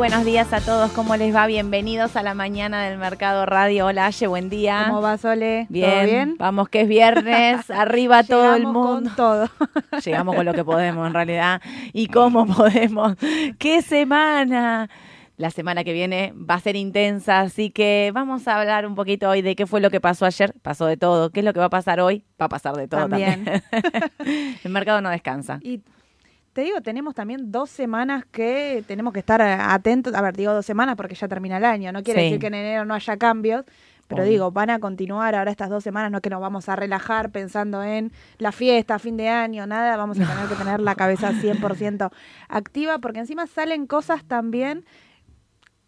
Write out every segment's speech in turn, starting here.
Buenos días a todos, ¿cómo les va? Bienvenidos a la mañana del Mercado Radio. Hola, Aye, buen día. ¿Cómo va, Sole? Bien, ¿Todo bien? vamos que es viernes, arriba todo el Llegamos mundo. con todo. Llegamos con lo que podemos en realidad. ¿Y cómo podemos? ¡Qué semana! La semana que viene va a ser intensa, así que vamos a hablar un poquito hoy de qué fue lo que pasó ayer. Pasó de todo. ¿Qué es lo que va a pasar hoy? Va a pasar de todo también. También. el mercado no descansa. Y te digo, tenemos también dos semanas que tenemos que estar eh, atentos. A ver, digo dos semanas porque ya termina el año. No quiere Sí. decir que en enero no haya cambios. Pero Obvio. digo, van a continuar ahora estas dos semanas, no es que nos vamos a relajar pensando en la fiesta, fin de año, nada, vamos a tener que tener la cabeza 100% activa, porque encima salen cosas también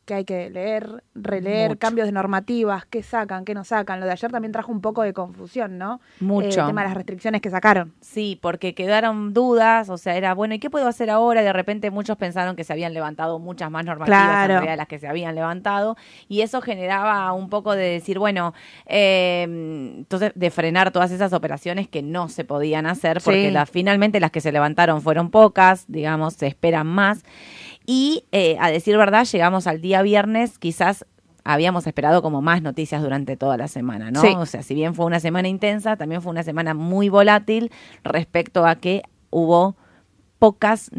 que hay que leer, releer, Mucho. cambios de normativas, qué sacan, qué no sacan. Lo de ayer también trajo un poco de confusión, ¿no? Mucho. Eh, el tema de las restricciones que sacaron. Sí, porque quedaron dudas, o sea, era, bueno, ¿y qué puedo hacer ahora? Y de repente muchos pensaron que se habían levantado muchas más normativas Claro. en realidad de las que se habían levantado, y eso generaba un poco de decir, bueno, eh, entonces de frenar todas esas operaciones que no se podían hacer, porque Sí. finalmente las que se levantaron fueron pocas, digamos, se esperan más, y eh, a decir verdad, llegamos al día viernes, quizás habíamos esperado como más noticias durante toda la semana, ¿no? Sí. O sea, si bien fue una semana intensa, también fue una semana muy volátil respecto a que hubo pocas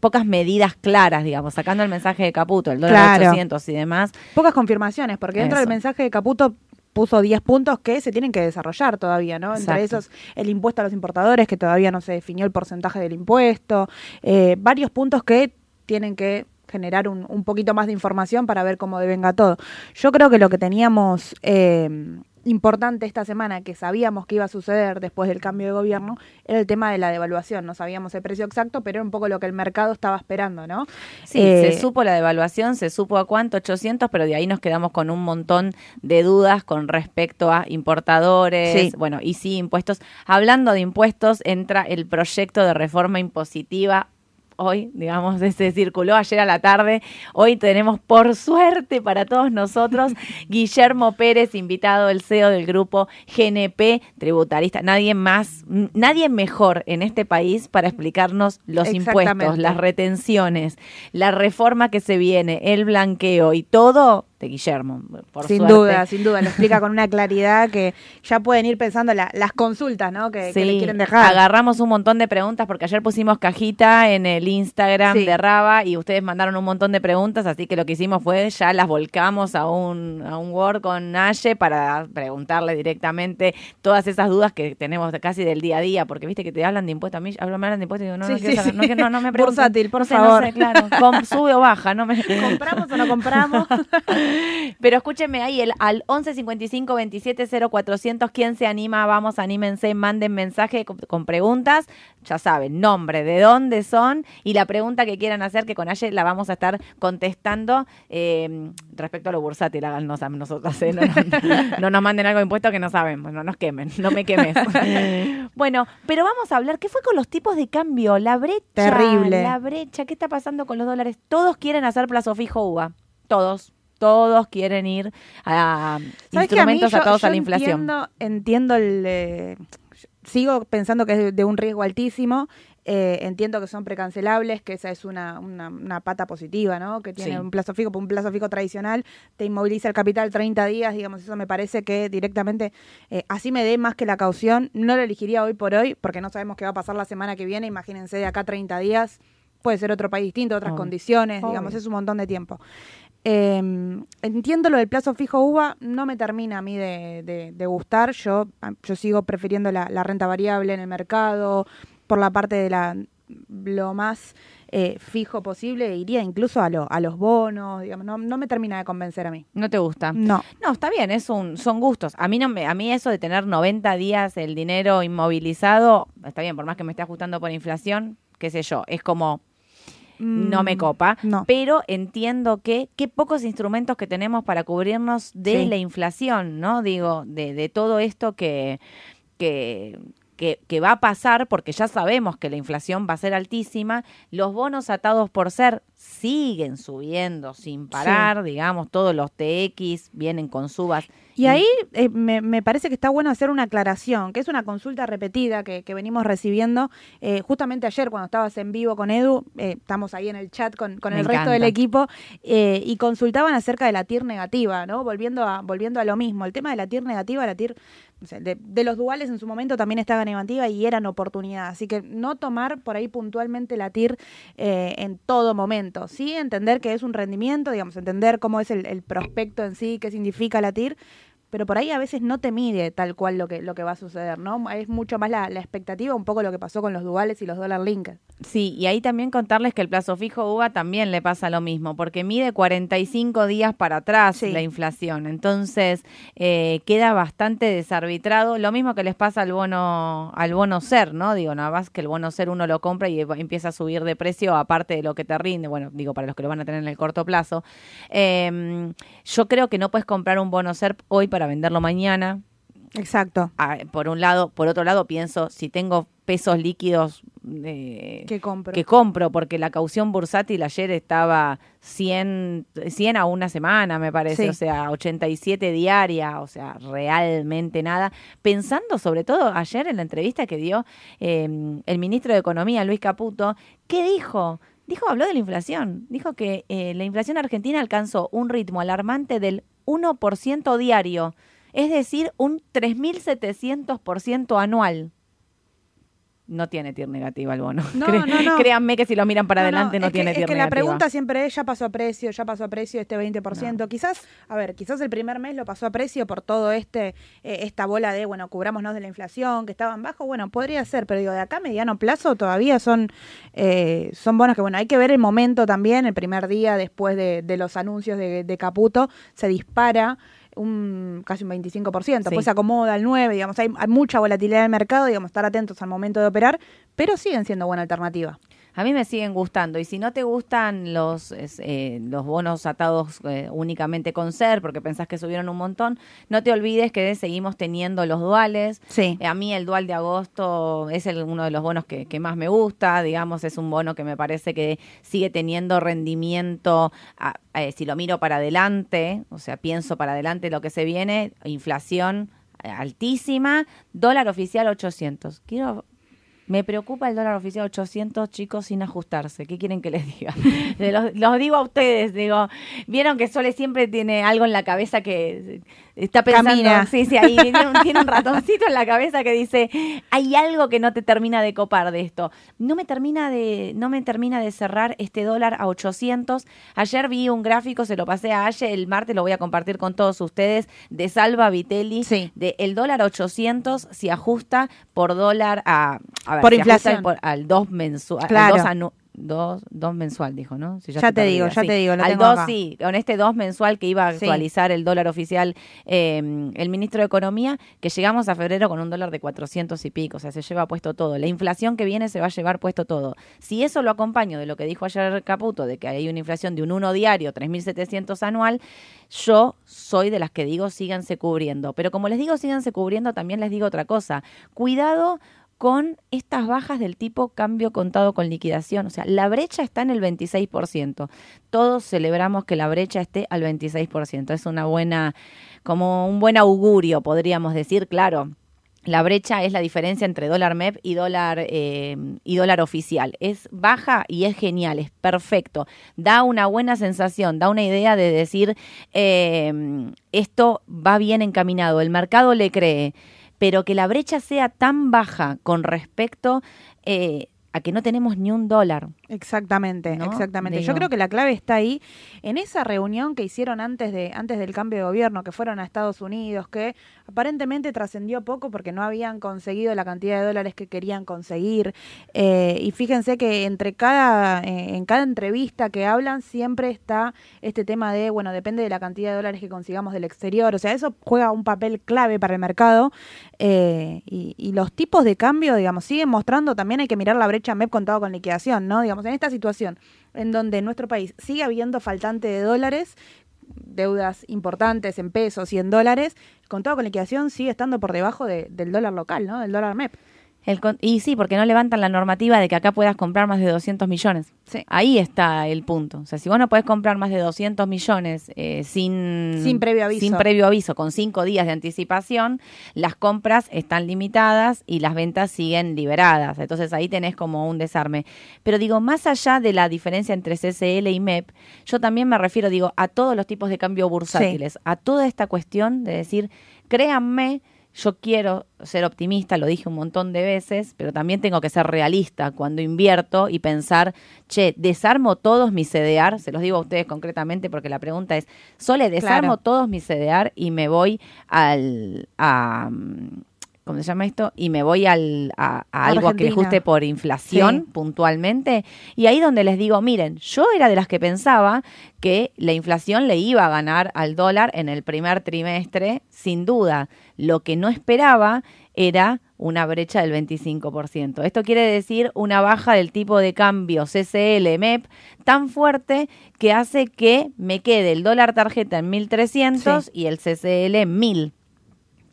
pocas medidas claras, digamos, sacando el mensaje de Caputo, el dólar Claro. 800 y demás. Pocas confirmaciones, porque dentro Eso. del mensaje de Caputo puso 10 puntos que se tienen que desarrollar todavía, ¿no? Exacto. Entre esos, el impuesto a los importadores, que todavía no se definió el porcentaje del impuesto, eh, varios puntos que tienen que generar un, un poquito más de información para ver cómo devenga todo. Yo creo que lo que teníamos eh, importante esta semana, que sabíamos que iba a suceder después del cambio de gobierno, era el tema de la devaluación. No sabíamos el precio exacto, pero era un poco lo que el mercado estaba esperando, ¿no? Sí, Eh, se supo la devaluación, se supo a cuánto, 800, pero de ahí nos quedamos con un montón de dudas con respecto a importadores, Sí. bueno, y sí, impuestos. Hablando de impuestos, entra el proyecto de reforma impositiva hoy, digamos, ese circuló ayer a la tarde. Hoy tenemos, por suerte para todos nosotros, Guillermo Pérez, invitado, el CEO del grupo GNP, tributarista. Nadie más, nadie mejor en este país para explicarnos los impuestos, las retenciones, la reforma que se viene, el blanqueo y todo de Guillermo. Por sin suerte. duda, sin duda, lo explica con una claridad que ya pueden ir pensando la- las consultas, ¿no? Que, que le quieren dejar. Agarramos un montón de preguntas porque ayer pusimos cajita en el Instagram Sí. de Raba y ustedes mandaron un montón de preguntas, así que lo que hicimos fue ya las volcamos a un, a un Word con Naye para preguntarle directamente todas esas dudas que tenemos casi del día a día, porque viste que te hablan de impuestos, a mí hablan- me hablan de impuestos y digo, no, Sí, no, quiero saber, no, no, no me pregunten. Bursátil, por favor. No sé, claro, sube o baja, no me... ¿Compramos o no compramos? Pero escúchenme ahí, el, al 11 55 27 0400, ¿quién se anima? Vamos, anímense, manden mensaje con, con preguntas. Ya saben, nombre, de dónde son y la pregunta que quieran hacer, que con Aye la vamos a estar contestando eh, respecto a lo bursátil. Háganos a nosotros, ¿eh? no, no- no nos manden algo de impuesto que no saben, no nos quemen, no me quemes. bueno, pero vamos a hablar, ¿qué fue con los tipos de cambio? La brecha. Terrible. La brecha, ¿qué está pasando con los dólares? Todos quieren hacer plazo fijo UVA. Todos. Todos quieren ir a. A mí instrumentos yo- atados yo a la inflación. Entiendo, entiendo el. eh, sigo pensando que es de, un riesgo altísimo. eh, entiendo que son precancelables, que esa es una, una, una pata positiva, ¿no? Que tiene Sí. un plazo fijo, un plazo fijo tradicional, te inmoviliza el capital 30 días, digamos, eso me parece que directamente, eh, así me dé más que la caución, no lo elegiría hoy por hoy, porque no sabemos qué va a pasar la semana que viene, imagínense de acá 30 días, puede ser otro país distinto, otras condiciones, digamos, es un montón de tiempo. Eh, entiendo lo del plazo fijo UVA, no me termina a mí de, de- de gustar. Yo, yo sigo prefiriendo la, la renta variable en el mercado, por la parte de la lo más eh, fijo posible, iría incluso a, lo- a los bonos, digamos, no, no me termina de convencer a mí. ¿No te gusta? No. No, está bien, es un, son gustos. A mí no me, a mí eso de tener 90 días el dinero inmovilizado, está bien, por más que me esté ajustando por inflación, qué sé yo, es como no me Mm, copa, No. pero entiendo que qué pocos instrumentos que tenemos para cubrirnos de Sí. la inflación, ¿no? Digo, de, de todo esto que, que, que, que va a pasar, porque ya sabemos que la inflación va a ser altísima, los bonos atados por ser siguen subiendo sin parar, digamos, todos los TX vienen con subas. Y ahí eh, me, me, parece que está bueno hacer una aclaración, que es una consulta repetida que, que venimos recibiendo. Eh, justamente ayer, cuando estabas en vivo con Edu, eh, estamos ahí en el chat con, con el resto del equipo, y consultaban acerca de la TIR negativa, ¿no? Volviendo a, volviendo a lo mismo. El tema de la TIR negativa, la TIR de, los duales en su momento también estaba negativa y eran oportunidad. Así que no tomar por ahí puntualmente la TIR en todo momento. Sí, entender que es un rendimiento, digamos, entender cómo es el, el prospecto en sí, qué significa la TIR pero por ahí a veces no te mide tal cual lo que, lo que va a suceder, ¿no? Es mucho más la, expectativa, un poco lo que pasó con los duales y los dólar linked. Sí, y ahí también contarles que el plazo fijo UVA también le pasa lo mismo, porque mide 45 días para atrás la inflación, entonces eh, queda bastante desarbitrado, lo mismo que les pasa al bono, al bono ser, ¿no? Digo, nada más que el bono ser uno lo compra y empieza a subir de precio aparte de lo que te rinde, bueno, digo, para los que lo van a tener en el corto plazo. Em, yo creo que no puedes comprar un bono ser hoy para venderlo mañana. Exacto. Ah, por un lado, por otro lado pienso, si tengo pesos líquidos que compro. que compro, porque la caución bursátil ayer estaba 100, 100 a una semana, me parece, o sea, 87 diaria, o sea, realmente nada. Pensando sobre todo ayer en la entrevista que dio em, el ministro de Economía, Luis Caputo, ¿qué dijo? Dijo, habló de la inflación, dijo que eh, la inflación argentina alcanzó un ritmo alarmante del 1% diario, es decir, un 3.700% anual no tiene TIR negativa el bono. No, no, no. Créanme que si lo miran para adelante no, tiene que, TIR negativa. Es que la pregunta siempre es, ya pasó a precio, ya pasó a precio este 20%. Quizás, a ver, quizás el primer mes lo pasó a precio por todo este eh, esta bola de, bueno, cubrámonos de la inflación, que estaban bajo, bueno, podría ser, pero digo, de acá a mediano plazo todavía son, eh, son bonos que, bueno, hay que ver el momento también, el primer día después de, los anuncios de, de Caputo, se dispara un casi un 25%, después se acomoda al 9, digamos, hay, hay mucha volatilidad en el mercado, digamos, estar atentos al momento de operar, pero siguen siendo buena alternativa a mí me siguen gustando. Y si no te gustan los, eh, los bonos atados eh, únicamente con ser, porque pensás que subieron un montón, no te olvides que seguimos teniendo los duales. Sí. Eh, a mí el dual de agosto es el, uno de los bonos que, más me gusta, digamos, es un bono que me parece que sigue teniendo rendimiento, si lo miro para adelante, o sea, pienso para adelante lo que se viene, inflación altísima, dólar oficial 800. Quiero me preocupa el dólar oficial 800, chicos, sin ajustarse. ¿Qué quieren que les diga? los, digo a ustedes, digo, vieron que Sole siempre tiene algo en la cabeza que está pensando, sí, sí, ahí tiene un, ratoncito en la cabeza que dice, hay algo que no te termina de copar de esto. No me termina de no me termina de cerrar este dólar a 800. Ayer vi un gráfico, se lo pasé a Aye, el martes lo voy a compartir con todos ustedes de Salva Vitelli de el dólar 800 si ajusta por dólar a, por inflación al 2 mensual, claro dos, dos mensual, dijo, ¿no? ya, te, digo, ya te digo. Al dos, sí, con este dos mensual que iba a actualizar el dólar oficial em, el ministro de Economía, que llegamos a febrero con un dólar de 400 y pico, o sea, se lleva puesto todo. La inflación que viene se va a llevar puesto todo. Si eso lo acompaño de lo que dijo ayer Caputo, de que hay una inflación de un 1 diario, 3.700 anual, yo soy de las que digo síganse cubriendo. Pero como les digo síganse cubriendo, también les digo otra cosa. Cuidado con estas bajas del tipo cambio contado con liquidación. O sea, la brecha está en el 26%. Todos celebramos que la brecha esté al 26%. Es una buena, como un buen augurio, podríamos decir, claro. La brecha es la diferencia entre dólar MEP y dólar, eh, y dólar oficial. Es baja y es genial, es perfecto. Da una buena sensación, da una idea de decir, eh, esto va bien encaminado, el mercado le cree pero que la brecha sea tan baja con respecto eh, a que no tenemos ni un dólar. Exactamente, exactamente. Yo creo que la clave está ahí, en esa reunión que hicieron antes, de, antes del cambio de gobierno, que fueron a Estados Unidos, que aparentemente trascendió poco porque no habían conseguido la cantidad de dólares que querían conseguir. Eh, y fíjense que entre cada, eh, en cada entrevista que hablan siempre está este tema de, bueno, depende de la cantidad de dólares que consigamos del exterior. O sea, eso juega un papel clave para el mercado. Eh, y, y los tipos de cambio, digamos, siguen mostrando, también hay que mirar la brecha MEP contado con liquidación, ¿no? Digamos, en esta situación en donde en nuestro país sigue habiendo faltante de dólares, deudas importantes en pesos y en dólares, contado con liquidación sigue estando por debajo del dólar local, ¿no? Del dólar MEP. El y sí, porque no levantan la normativa de que acá puedas comprar más de 200 millones. Sí. Ahí está el punto. O sea, si vos no podés comprar más de 200 millones eh, sin, Sin previo aviso. sin previo aviso, con cinco días de anticipación, las compras están limitadas y las ventas siguen liberadas. Entonces ahí tenés como un desarme. Pero digo, más allá de la diferencia entre CCL y MEP, yo también me refiero, digo, a todos los tipos de cambio bursátiles, a toda esta cuestión de decir, créanme, yo quiero ser optimista, lo dije un montón de veces, pero también tengo que ser realista cuando invierto y pensar, che, desarmo todos mis CDR, se los digo a ustedes concretamente porque la pregunta es, Sole, desarmo Claro. todos mis CDR y me voy al, a, ¿cómo se llama esto? Y me voy al, a, a algo que Argentina. ajuste por inflación Sí. puntualmente. Y ahí donde les digo, miren, yo era de las que pensaba que la inflación le iba a ganar al dólar en el primer trimestre, sin duda. Lo que no esperaba era una brecha del 25%. Esto quiere decir una baja del tipo de cambio CCL MEP tan fuerte que hace que me quede el dólar tarjeta en 1300 Sí. y el CCL en 1000.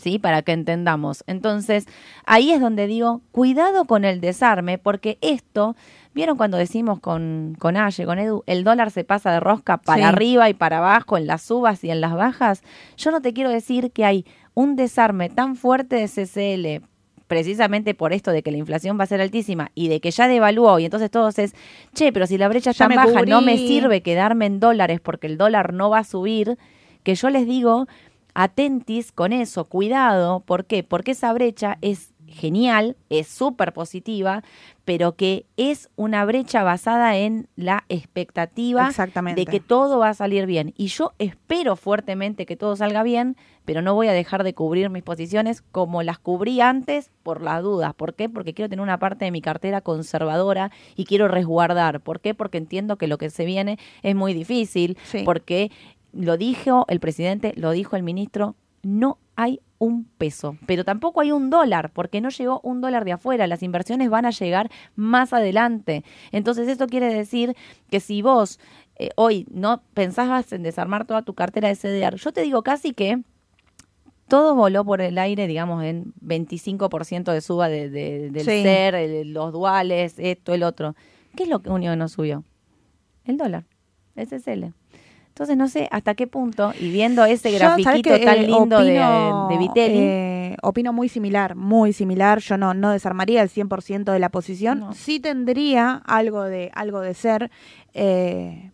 ¿Sí? Para que entendamos. Entonces, ahí es donde digo, cuidado con el desarme, porque esto, ¿vieron cuando decimos con, con Aye, con Edu, el dólar se pasa de rosca para Sí. arriba y para abajo, en las subas y en las bajas? Yo no te quiero decir que hay un desarme tan fuerte de CCL precisamente por esto de que la inflación va a ser altísima y de que ya devaluó y entonces todos es, che, pero si la brecha está baja, no me sirve quedarme en dólares porque el dólar no va a subir, que yo les digo, atentis con eso, cuidado, ¿por qué? Porque esa brecha es genial, es súper positiva, pero que es una brecha basada en la expectativa Exactamente. de que todo va a salir bien. Y yo espero fuertemente que todo salga bien, pero no voy a dejar de cubrir mis posiciones como las cubrí antes por las dudas. ¿Por qué? Porque quiero tener una parte de mi cartera conservadora y quiero resguardar. ¿Por qué? Porque entiendo que lo que se viene es muy difícil, Sí. porque lo dijo el presidente, lo dijo el ministro, no hay un peso, pero tampoco hay un dólar, porque no llegó un dólar de afuera, las inversiones van a llegar más adelante. Entonces esto quiere decir que si vos eh, hoy no pensabas en desarmar toda tu cartera de CDR, yo te digo casi que todo voló por el aire, digamos, en 25% de suba de, de- del Sí. SER, el- los duales, esto, el otro. ¿Qué es lo único que no subió? El dólar, CCL. Entonces no sé hasta qué punto, y viendo ese Yo, ¿sabés grafiquito tan Eh, lindo de- opino, de, Vitelli, eh, opino muy similar, muy similar. Yo no, no desarmaría el 100% de la posición. No. Sí tendría algo de, algo de ser, eh,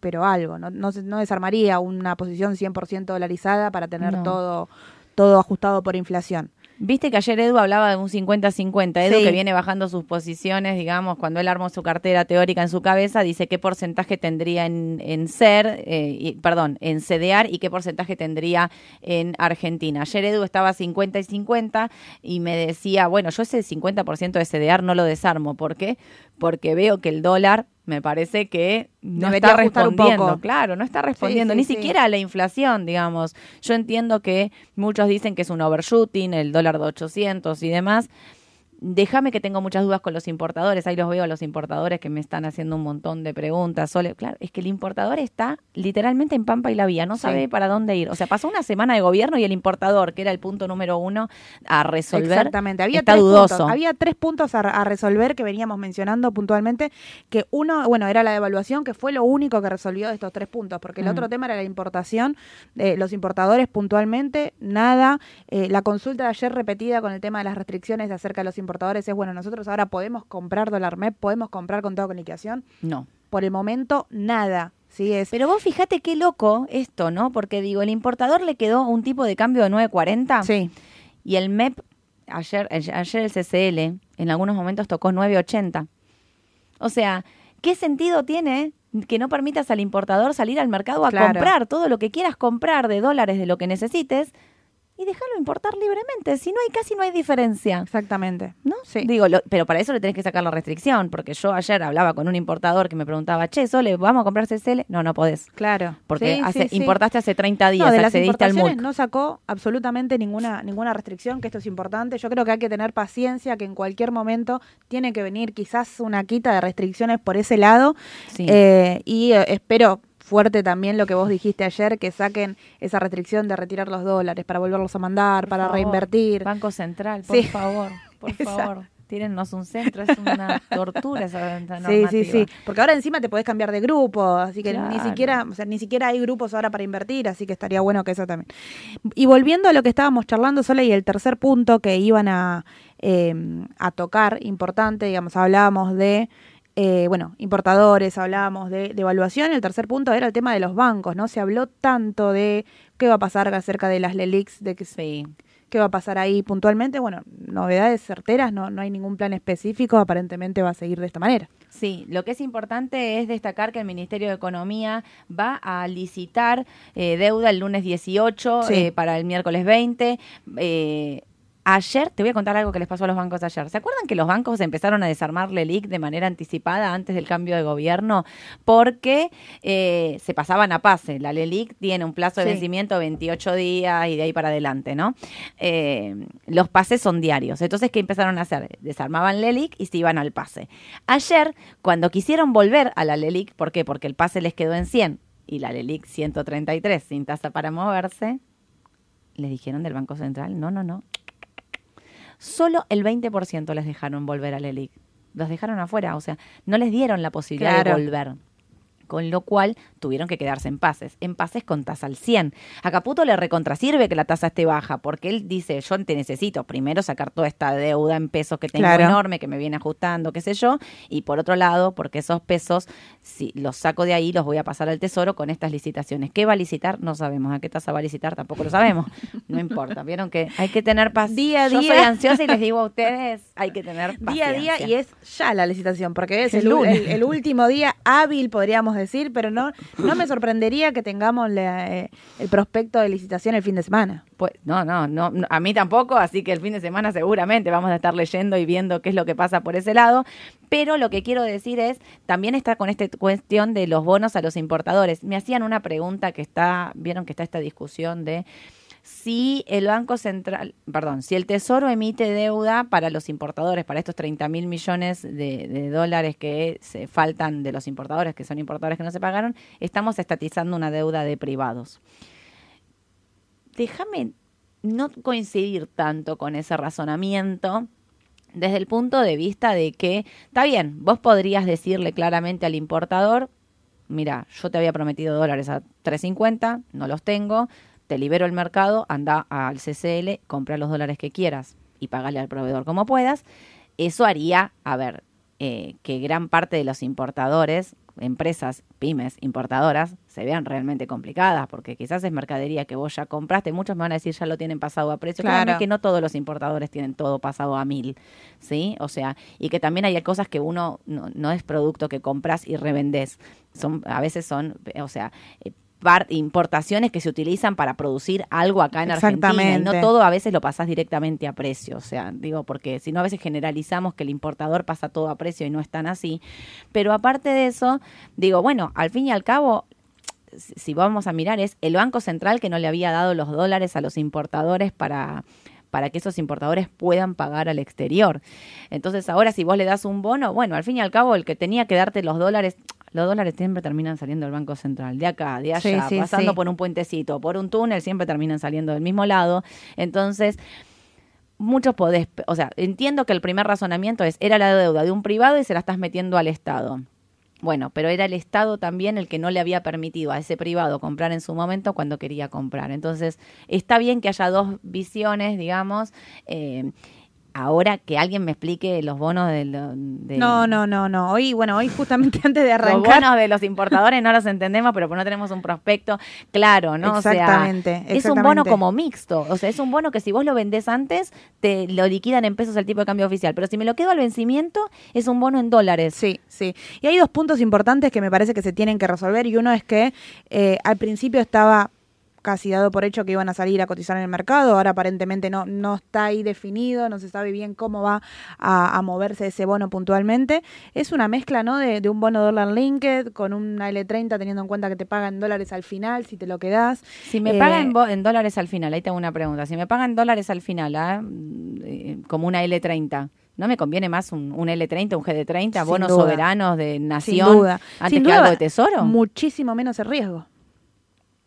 pero algo. No, no, no desarmaría una posición 100% dolarizada para tener No. todo, todo ajustado por inflación. Viste que ayer Edu hablaba de un 50-50. Edu Sí. que viene bajando sus posiciones, digamos, cuando él armó su cartera teórica en su cabeza, dice qué porcentaje tendría en, en SER, eh, y- perdón, en CDR y qué porcentaje tendría en Argentina. Ayer Edu estaba 50 y 50 y me decía, bueno, yo ese 50% de CDR no lo desarmo. ¿Por qué? Porque veo que el dólar me parece que no Debería está ajustar un respondiendo. poco. Claro, no está respondiendo, sí, ni sí. siquiera a la inflación, digamos. Yo entiendo que muchos dicen que es un overshooting, el dólar de 800 y demás. Déjame que tengo muchas dudas con los importadores. Ahí los veo a los importadores que me están haciendo un montón de preguntas. Sole, claro, es que el importador está literalmente en Pampa y la Vía, no Sí. sabe para dónde ir. O sea, pasó una semana de gobierno y el importador, que era el punto número uno a resolver, Exactamente. Había está tres dudoso. Puntos. Había tres puntos a, a resolver que veníamos mencionando puntualmente. Que uno, bueno, era la devaluación, que fue lo único que resolvió de estos tres puntos. Porque el Mm. otro tema era la importación. eh, los importadores puntualmente, nada. Eh, la consulta de ayer repetida con el tema de las restricciones acerca de los importadores es, bueno, nosotros ahora podemos comprar dólar MEP, podemos comprar con toda con liquidación. No. Por el momento, nada. Sí, es. Pero vos fíjate qué loco esto, ¿no? Porque digo, el importador le quedó un tipo de cambio de 9.40 Sí, y el MEP, ayer, ayer el CCL, en algunos momentos tocó 9.80. O sea, ¿qué sentido tiene que no permitas al importador salir al mercado a Claro. comprar todo lo que quieras comprar de dólares de lo que necesites y dejarlo importar libremente? Si no hay casi no hay diferencia. exactamente. ¿No? Sí. Digo, lo- pero para eso le tenés que sacar la restricción, porque yo ayer hablaba con un importador que me preguntaba, che, Sole, ¿vamos a comprar CCL? No, no podés. Claro. Porque Sí, hace, sí, importaste hace 30 días, No, de las accediste al importaciones MUC. no sacó absolutamente ninguna ninguna restricción, que esto es importante. Yo creo que hay que tener paciencia, que en cualquier momento tiene que venir quizás una quita de restricciones por ese lado. Sí. Eh, y eh, espero fuerte también lo que vos dijiste ayer, que saquen esa restricción de retirar los dólares para volverlos a mandar, Por para favor, reinvertir. Banco Central, por Sí. favor. Por Exacto. favor, tírennos un centro, es una tortura esa Sí, normativa. sí, sí. Porque ahora encima te podés cambiar de grupo, así que ni siquiera, o sea, ni siquiera hay grupos ahora para invertir, así que estaría bueno que eso también. Y volviendo a lo que estábamos charlando, Sola, y el tercer punto que iban a, eh, a tocar, importante, digamos, hablábamos de eh, bueno, importadores, hablábamos de, de evaluación, el tercer punto era el tema de los bancos, ¿no? Se habló tanto de qué va a pasar acerca de las LELIX, de que Sí. qué va a pasar ahí puntualmente. Bueno, novedades certeras, no, no hay ningún plan específico, aparentemente va a seguir de esta manera. Sí, lo que es importante es destacar que el Ministerio de Economía va a licitar eh, deuda el lunes 18 Sí. eh, para el miércoles 20. Eh, Ayer, te voy a contar algo que les pasó a los bancos ayer. ¿Se acuerdan que los bancos empezaron a desarmar LELIC de manera anticipada antes del cambio de gobierno? Porque eh, se pasaban a pase. La LELIC tiene un plazo de Sí. vencimiento 28 días y de ahí para adelante, ¿no? Eh, los pases son diarios. Entonces, ¿qué empezaron a hacer? Desarmaban LELIC y se iban al pase. Ayer, cuando quisieron volver a la LELIC, ¿por qué? Porque el pase les quedó en 100 y la LELIC 133 sin tasa para moverse, les dijeron del Banco Central, no, no, no. Solo el 20% les dejaron volver a la. Los dejaron afuera, o sea, no les dieron la posibilidad Claro. de volver. Con lo cual tuvieron que quedarse en pases, en pases con tasa al 100. A Caputo le recontrasirve que la tasa esté baja, porque él dice, yo te necesito primero sacar toda esta deuda en pesos que tengo Claro. enorme, que me viene ajustando, qué sé yo, y por otro lado, porque esos pesos, si los saco de ahí, los voy a pasar al tesoro con estas licitaciones. ¿Qué va a licitar? No sabemos. ¿A qué tasa va a licitar? Tampoco lo sabemos. No importa. Vieron que hay que tener paz. Día a Yo día. soy ansiosa y les digo a ustedes, hay que tener Día a día paciencia. y es ya la licitación, porque es el- el último día hábil, podríamos decir, pero no, no me sorprendería que tengamos eh, el prospecto de licitación el fin de semana. Pues, no, no, no, a mí tampoco, así que el fin de semana seguramente vamos a estar leyendo y viendo qué es lo que pasa por ese lado. Pero lo que quiero decir es, también está con esta cuestión de los bonos a los importadores. Me hacían una pregunta que está, vieron que está esta discusión de si el Banco Central, perdón, si el Tesoro emite deuda para los importadores, para estos 30 mil millones de, dólares que se faltan de los importadores, que son importadores que no se pagaron, estamos estatizando una deuda de privados. Déjame no coincidir tanto con ese razonamiento desde el punto de vista de que, está bien, vos podrías decirle claramente al importador, mira, yo te había prometido dólares a 3.50, no los tengo, te libero el mercado, anda al CCL, compra los dólares que quieras y pagale al proveedor como puedas. Eso haría, a ver, eh, que gran parte de los importadores, empresas, pymes, importadoras, se vean realmente complicadas, porque quizás es mercadería que vos ya compraste, muchos me van a decir ya lo tienen pasado a precio, Claro. Que no todos los importadores tienen todo pasado a mil, ¿sí? O sea, y que también hay cosas que uno no, no es producto que compras y revendés, son, a veces son, o sea, eh, importaciones que se utilizan para producir algo acá en Argentina y no todo a veces lo pasas directamente a precio, o sea, digo porque si no a veces generalizamos que el importador pasa todo a precio y no es tan así, pero aparte de eso, digo, bueno, al fin y al cabo si si vamos a mirar es el Banco Central que no le había dado los dólares a los importadores para para que esos importadores puedan pagar al exterior. Entonces ahora si vos le das un bono, bueno, al fin y al cabo el que tenía que darte los dólares, los dólares siempre terminan saliendo del Banco Central, de acá, de allá, Sí, sí, pasando sí. por un puentecito, por un túnel, siempre terminan saliendo del mismo lado. Entonces, muchos podés, o sea, entiendo que el primer razonamiento es, era la deuda de un privado y se la estás metiendo al Estado. Bueno, pero era el Estado también el que no le había permitido a ese privado comprar en su momento cuando quería comprar. Entonces, está bien que haya dos visiones, digamos. eh, ahora que alguien me explique los bonos de, lo- de- No, no, no, no. Hoy, bueno, hoy justamente antes de Los arrancar. bonos de los importadores no los entendemos, pero pues no tenemos un prospecto claro, ¿no? Exactamente, O sea, es un bono como mixto. O sea, es un bono que si vos lo vendés antes, te lo liquidan en pesos el tipo de cambio oficial. Pero si me lo quedo al vencimiento, es un bono en dólares. Sí, sí. Y hay dos puntos importantes que me parece que se tienen que resolver. Y uno es que eh, al principio estaba casi dado por hecho que iban a salir a cotizar en el mercado. Ahora aparentemente no, no está ahí definido, no se sabe bien cómo va a, a moverse ese bono puntualmente. Es una mezcla, ¿no? De, de un bono dólar linked con una L30 teniendo en cuenta que te pagan dólares al final si te lo quedás. Si me Eh, pagan en, bo- en dólares al final, ahí tengo una pregunta. Si me pagan dólares al final, ¿ah? Mm, eh, como una L30, ¿no me conviene más un, un L30, un GD30, Sin bonos duda. soberanos de Sin nación duda. antes Sin que algo de tesoro? Muchísimo menos el riesgo.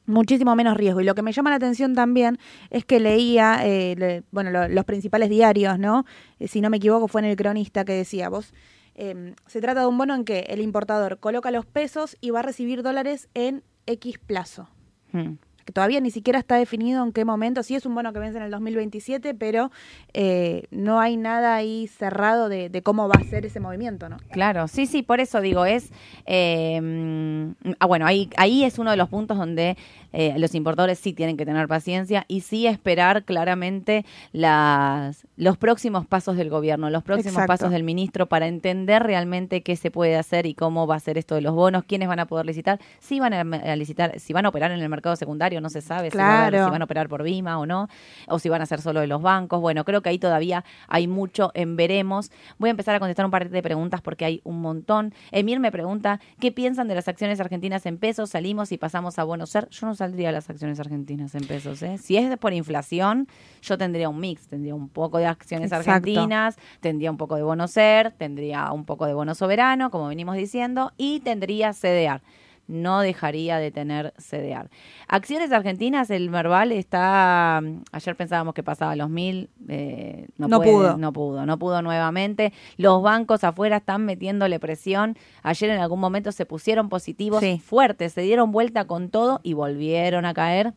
Muchísimo menos riesgo. Y lo que me llama la atención también es que leía, eh, le- bueno, lo- los principales diarios, ¿no? Eh, si no me equivoco, fue en el cronista que decía, vos, eh, se trata de un bono en que el importador coloca los pesos y va a recibir dólares en X plazo. Hmm. Que todavía ni siquiera está definido en qué momento. Sí es un bono que vence en el 2027, pero eh, no hay nada ahí cerrado de, cómo va a ser ese movimiento, ¿no? Claro, sí, sí, por eso digo, es... eh, mm, ah, bueno, ahí es uno de los puntos donde eh, los importadores sí tienen que tener paciencia y sí esperar claramente las, los próximos pasos del gobierno, los próximos Exacto. pasos del ministro para entender realmente qué se puede hacer y cómo va a ser esto de los bonos, quiénes van a poder licitar, si van a, licitar, si van a operar en el mercado secundario, no se sabe si, a Claro. si van a operar por Bima o no, o si van a ser solo de los bancos. Bueno, creo que ahí todavía hay mucho en veremos. Voy a empezar a contestar un par de preguntas porque hay un montón. Emir me pregunta, ¿qué piensan de las acciones argentinas en pesos? Salimos y pasamos a Buenos Aires. Yo no saldría las acciones argentinas en pesos. ¿eh? Si es por inflación, yo tendría un mix. Tendría un poco de acciones Exacto. argentinas, tendría un poco de bono SER, tendría un poco de bono soberano, como venimos diciendo, y tendría CDR no dejaría de tener CDR. Acciones argentinas, el Merval está, mm, ayer pensábamos que pasaba los mil, eh, no, No puede, pudo. no pudo, no pudo nuevamente. Los bancos afuera están metiéndole presión. Ayer en algún momento se pusieron positivos Sí. fuertes, se dieron vuelta con todo y volvieron a caer.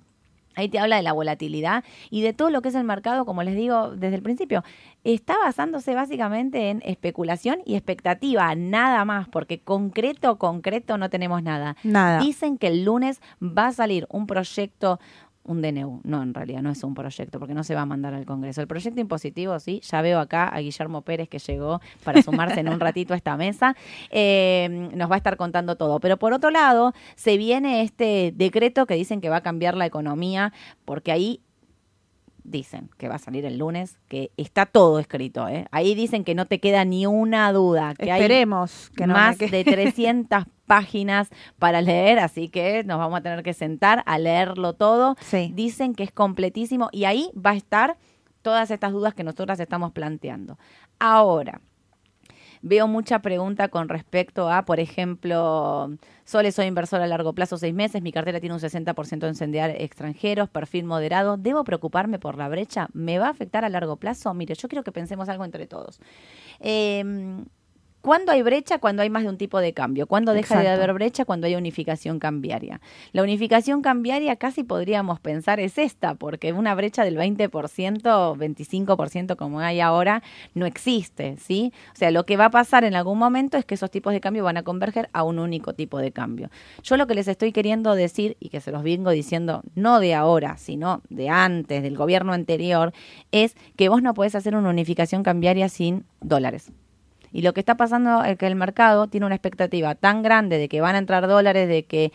Ahí te habla de la volatilidad y de todo lo que es el mercado, como les digo desde el principio. Está basándose básicamente en especulación y expectativa, nada más, porque concreto, concreto no tenemos nada. Nada. Dicen que el lunes va a salir un proyecto, un DNU. No, en realidad no es un proyecto, porque no se va a mandar al Congreso. El proyecto impositivo, sí, ya veo acá a Guillermo Pérez que llegó para sumarse en un ratito a esta mesa. Eh, nos va a estar contando todo. Pero por otro lado, se viene este decreto que dicen que va a cambiar la economía, porque ahí dicen que va a salir el lunes, que está todo escrito. ¿eh? Ahí dicen que no te queda ni una duda. Que hay Esperemos que no me más de 300 páginas para leer, así que nos vamos a tener que sentar a leerlo todo. Sí. Dicen que es completísimo y ahí va a estar todas estas dudas que nosotras estamos planteando. Ahora, veo mucha pregunta con respecto a, por ejemplo, Sole, soy inversor a largo plazo, seis meses, mi cartera tiene un 60% en CDR extranjeros, perfil moderado, ¿debo preocuparme por la brecha? ¿Me va a afectar a largo plazo? Mire, yo quiero que pensemos algo entre todos. Eh, ¿Cuándo hay brecha? Cuando hay más de un tipo de cambio. ¿Cuándo deja de haber brecha? Cuando hay unificación cambiaria. La unificación cambiaria casi podríamos pensar es esta, porque una brecha del 20%, 25% como hay ahora, no existe, ¿sí? O sea, lo que va a pasar en algún momento es que esos tipos de cambio van a converger a un único tipo de cambio. Yo lo que les estoy queriendo decir, y que se los vengo diciendo no de ahora, sino de antes, del gobierno anterior, es que vos no podés hacer una unificación cambiaria sin dólares. Y lo que está pasando es que el mercado tiene una expectativa tan grande de que van a entrar dólares, de que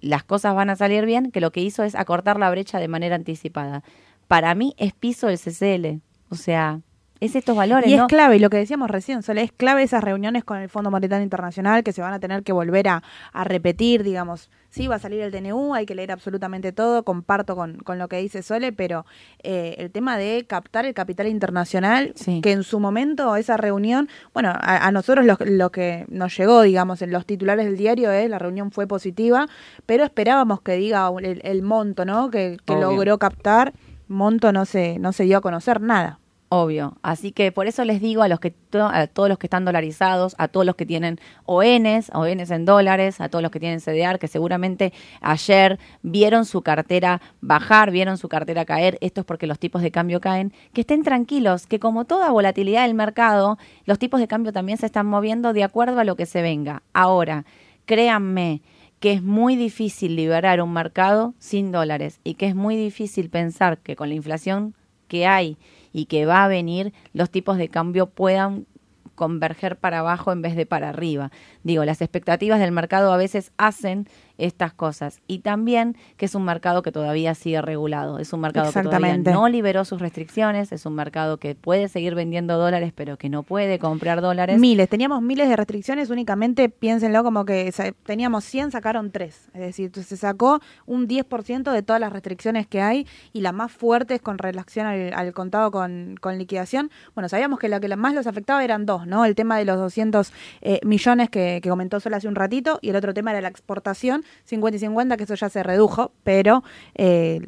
las cosas van a salir bien, que lo que hizo es acortar la brecha de manera anticipada. Para mí es piso del CCL. O sea, es estos valores, Y es clave, y lo que decíamos recién, Sole, es clave esas reuniones con el Fondo Monetario Internacional que se van a tener que volver a, a repetir, digamos, sí, va a salir el DNU, hay que leer absolutamente todo, comparto con, con lo que dice Sole, pero eh, el tema de captar el capital internacional, Sí. que en su momento esa reunión, bueno, a, a nosotros lo, lo que nos llegó, digamos, en los titulares del diario es, la reunión fue positiva, pero esperábamos que diga el, el monto, ¿no? Que, que logró captar, monto no se, no se dio a conocer nada. Obvio. Así que por eso les digo a los que a todos los que están dolarizados, a todos los que tienen ONs, ONs en dólares, a todos los que tienen CDR, que seguramente ayer vieron su cartera bajar, vieron su cartera caer, esto es porque los tipos de cambio caen, que estén tranquilos, que como toda volatilidad del mercado, los tipos de cambio también se están moviendo de acuerdo a lo que se venga. Ahora, créanme que es muy difícil liberar un mercado sin dólares y que es muy difícil pensar que con la inflación que hay y que va a venir, los tipos de cambio puedan converger para abajo en vez de para arriba. Digo, las expectativas del mercado a veces hacen estas cosas. Y también que es un mercado que todavía sigue regulado. Es un mercado que todavía no liberó sus restricciones. Es un mercado que puede seguir vendiendo dólares, pero que no puede comprar dólares. Miles, teníamos miles de restricciones, únicamente piénsenlo como que teníamos 100, sacaron 3. Es decir, se sacó un 10% de todas las restricciones que hay y las más fuertes con relación al, al contado con, con liquidación. Bueno, sabíamos que lo que más los afectaba eran dos, ¿no? El tema de los 200 eh, millones que, que comentó Sol hace un ratito y el otro tema era la exportación, 50 y 50, que eso ya se redujo, pero eh,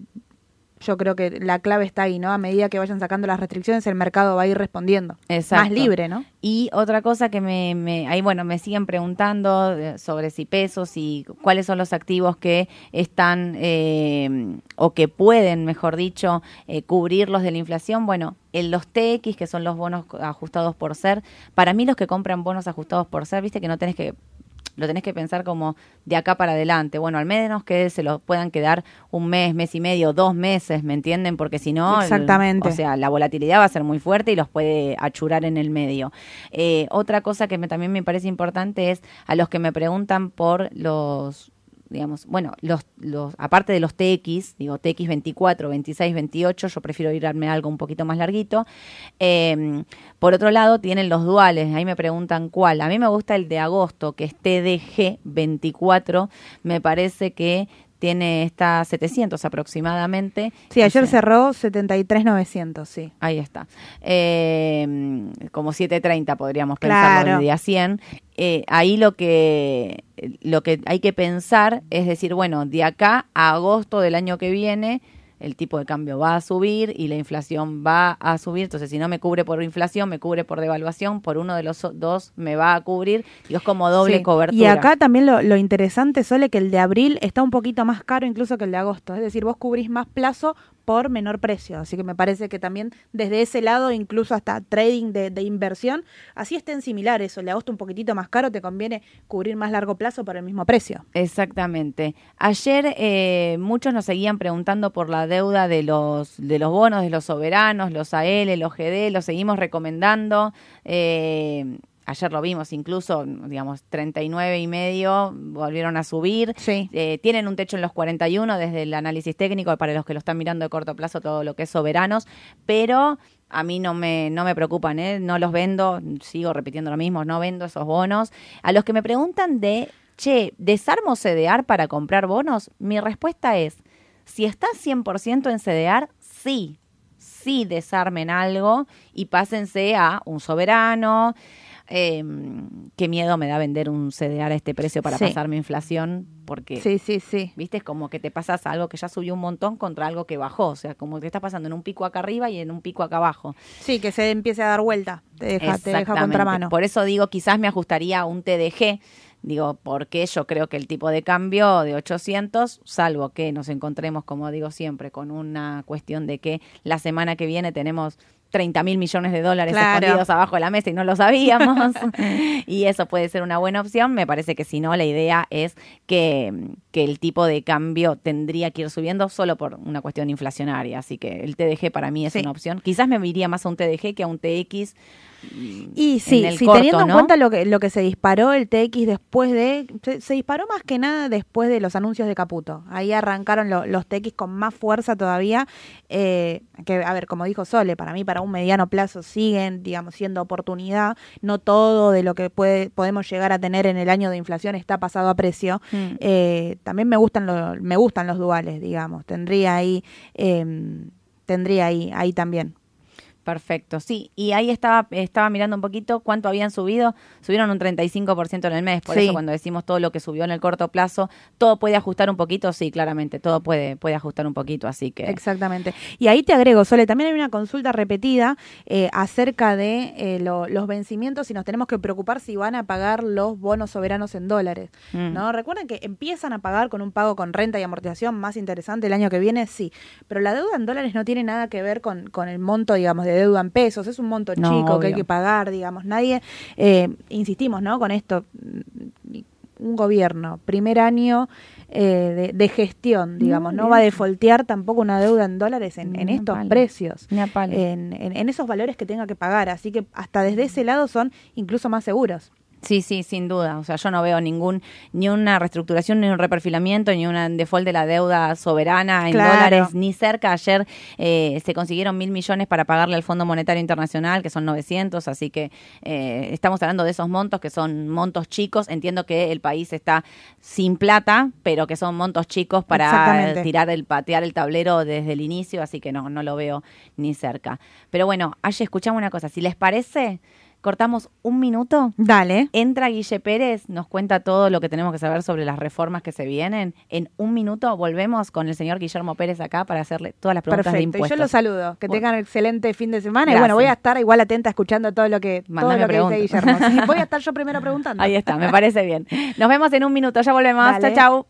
yo creo que la clave está ahí, ¿no? A medida que vayan sacando las restricciones, el mercado va a ir respondiendo. Exacto. Más libre, ¿no? Y otra cosa que me, me ahí bueno, me siguen preguntando eh, sobre si pesos y cuáles son los activos que están eh, o que pueden, mejor dicho, eh, cubrirlos de la inflación. Bueno, en los TX, que son los bonos ajustados por ser, para mí los que compran bonos ajustados por ser, viste que no tenés que lo tenés que pensar como de acá para adelante. Bueno, al menos que se lo puedan quedar un mes, mes y medio, dos meses, ¿me entienden? Porque si no, Exactamente. o sea, la volatilidad va a ser muy fuerte y los puede achurar en el medio. Eh, otra cosa que me, también me parece importante es a los que me preguntan por los digamos, bueno, los, los, aparte de los TX, digo TX 24, 26, 28, yo prefiero irme a algo un poquito más larguito. Eh, por otro lado, tienen los duales, ahí me preguntan cuál. A mí me gusta el de agosto, que es TDG 24, me parece que tiene está 700 aproximadamente. Sí, ayer cerró 73,900, sí. Ahí está. Eh, como 730 podríamos pensar claro. el día 100. Eh, ahí lo que, lo que hay que pensar es decir, bueno, de acá a agosto del año que viene el tipo de cambio va a subir y la inflación va a subir. Entonces, si no me cubre por inflación, me cubre por devaluación, por uno de los dos me va a cubrir y es como doble sí. cobertura. Y acá también lo, lo interesante, Sole, que el de abril está un poquito más caro incluso que el de agosto. Es decir, vos cubrís más plazo por menor precio. Así que me parece que también desde ese lado, incluso hasta trading de, de, inversión, así estén similares. O el de agosto un poquitito más caro, te conviene cubrir más largo plazo por el mismo precio. Exactamente. Ayer eh, muchos nos seguían preguntando por la deuda de los, de los bonos, de los soberanos, los AL, los GD, los seguimos recomendando. Eh, ayer lo vimos incluso, digamos, 39 y medio volvieron a subir. Sí. Eh, tienen un techo en los 41 desde el análisis técnico para los que lo están mirando de corto plazo todo lo que es soberanos, pero a mí no me, no me preocupan, ¿eh? no los vendo, sigo repitiendo lo mismo, no vendo esos bonos. A los que me preguntan de, che, ¿desarmo CDR para comprar bonos? Mi respuesta es, si estás 100% en CDR, sí, sí desarmen algo y pásense a un soberano. Eh, qué miedo me da vender un CDR a este precio para Sí. pasar mi inflación, porque Sí, sí, sí. ¿Viste? Es como que te pasas algo que ya subió un montón contra algo que bajó. O sea, como que estás pasando en un pico acá arriba y en un pico acá abajo. Sí, que se empiece a dar vuelta. Te deja, te deja contramano. Por eso digo, quizás me ajustaría a un TDG. Digo, porque yo creo que el tipo de cambio de 800, salvo que nos encontremos, como digo siempre, con una cuestión de que la semana que viene tenemos 30 mil millones de dólares Claro. escondidos abajo de la mesa y no lo sabíamos. y eso puede ser una buena opción. Me parece que si no, la idea es que, que el tipo de cambio tendría que ir subiendo solo por una cuestión inflacionaria. Así que el TDG para mí es Sí. una opción. Quizás me iría más a un TDG que a un TX. Y sí, en sí, corto, teniendo en cuenta lo que, lo que se disparó el TX después de... Se, se disparó más que nada después de los anuncios de Caputo. Ahí arrancaron lo- los TX con más fuerza todavía. eh, que, a ver, como dijo Sole, para mí para un mediano plazo siguen, digamos, siendo oportunidad. No todo de lo que puede, podemos llegar a tener en el año de inflación está pasado a precio. Mm. Eh, también me gustan, lo- me gustan los duales, digamos. Tendría ahí... em, tendría ahí, ahí también. Perfecto, sí. Y ahí estaba, estaba mirando un poquito cuánto habían subido. Subieron un 35% en el mes. Por Sí. eso cuando decimos todo lo que subió en el corto plazo, todo puede ajustar un poquito. Sí, claramente, todo puede, puede ajustar un poquito. Así que Exactamente. Y ahí te agrego, Sole, también hay una consulta repetida eh, acerca de eh, lo- los vencimientos y nos tenemos que preocupar si van a pagar los bonos soberanos en dólares. Mm. ¿no? Recuerden que empiezan a pagar con un pago con renta y amortización más interesante el año que viene, sí. Pero la deuda en dólares no tiene nada que ver con, con el monto, digamos, de deuda en pesos. Es un monto No, chico que hay que pagar, digamos. Nadie, eh, insistimos, ¿no? Con esto, un gobierno, primer año eh, de, de gestión, digamos, no, va a defoltear tampoco una deuda en dólares en, estos palo. precios, en, en- en esos valores que tenga que pagar. Así que hasta desde ese lado son incluso más seguros. Sí, sí, sin duda. O sea, yo no veo ningún ni una reestructuración, ni un reperfilamiento, ni un default de la deuda soberana en Claro. dólares, ni cerca. Ayer eh, se consiguieron mil millones para pagarle al Fondo Monetario Internacional, que son 900, así que eh, estamos hablando de esos montos que son montos chicos. Entiendo que el país está sin plata, pero que son montos chicos para tirar el patear el tablero desde el inicio, así que no, no lo veo ni cerca. Pero bueno, Aye, escuchamos una cosa. Si les parece, Cortamos un minuto. Dale. Entra Guille Pérez, nos cuenta todo lo que tenemos que saber sobre las reformas que se vienen. En un minuto volvemos con el señor Guillermo Pérez acá para hacerle todas las preguntas de Perfecto. Y impuestos. yo los saludo. Que tengan excelente fin de semana. Gracias. Y bueno, voy a estar igual atenta escuchando todo lo que, todo lo que dice. Guillermo. Sí, voy a estar yo primero preguntando. Ahí está, me parece bien. Nos vemos en un minuto, ya volvemos. Dale. Chau,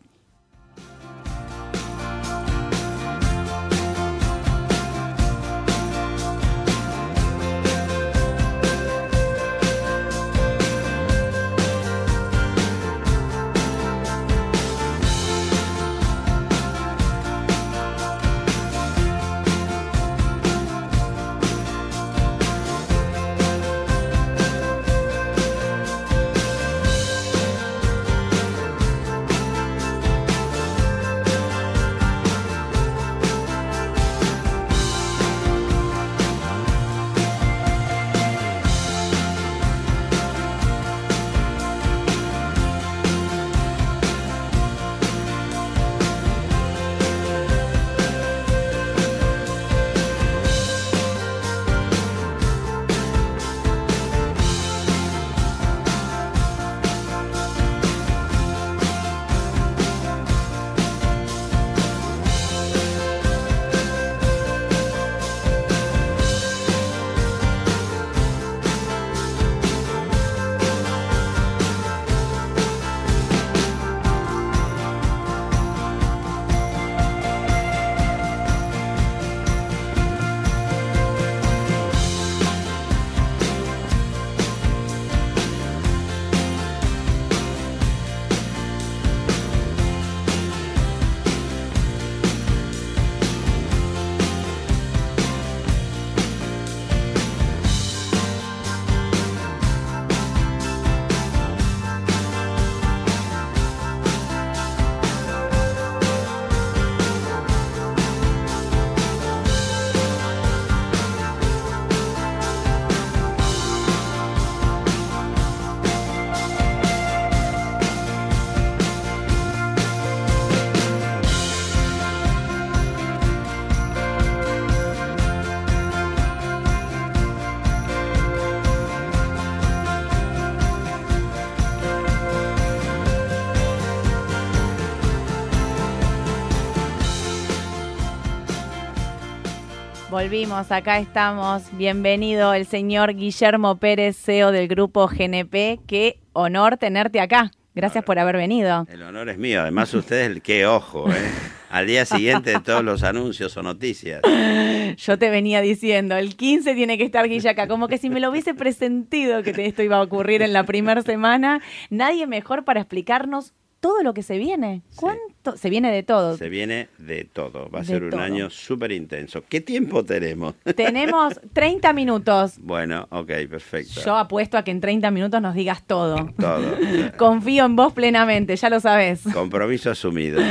Volvimos, acá estamos. Bienvenido el señor Guillermo Pérez, CEO del grupo GNP. Qué honor tenerte acá. Gracias por haber venido. El honor es mío. Además, ustedes, qué ojo, ¿eh? Al día siguiente de todos los anuncios o noticias. Yo te venía diciendo, el 15 tiene que estar Guille acá. Como que si me lo hubiese presentido que esto iba a ocurrir en la primera semana, nadie mejor para explicarnos todo lo que se viene. Sí. ¿Cuánto? Se viene de todo. Se viene de todo. Va a De ser un todo. año súper intenso. ¿Qué tiempo tenemos? Tenemos 30 minutos. Bueno, ok, perfecto. Yo apuesto a que en 30 minutos nos digas todo. Todo. Confío en vos plenamente, ya lo sabes. Compromiso asumido.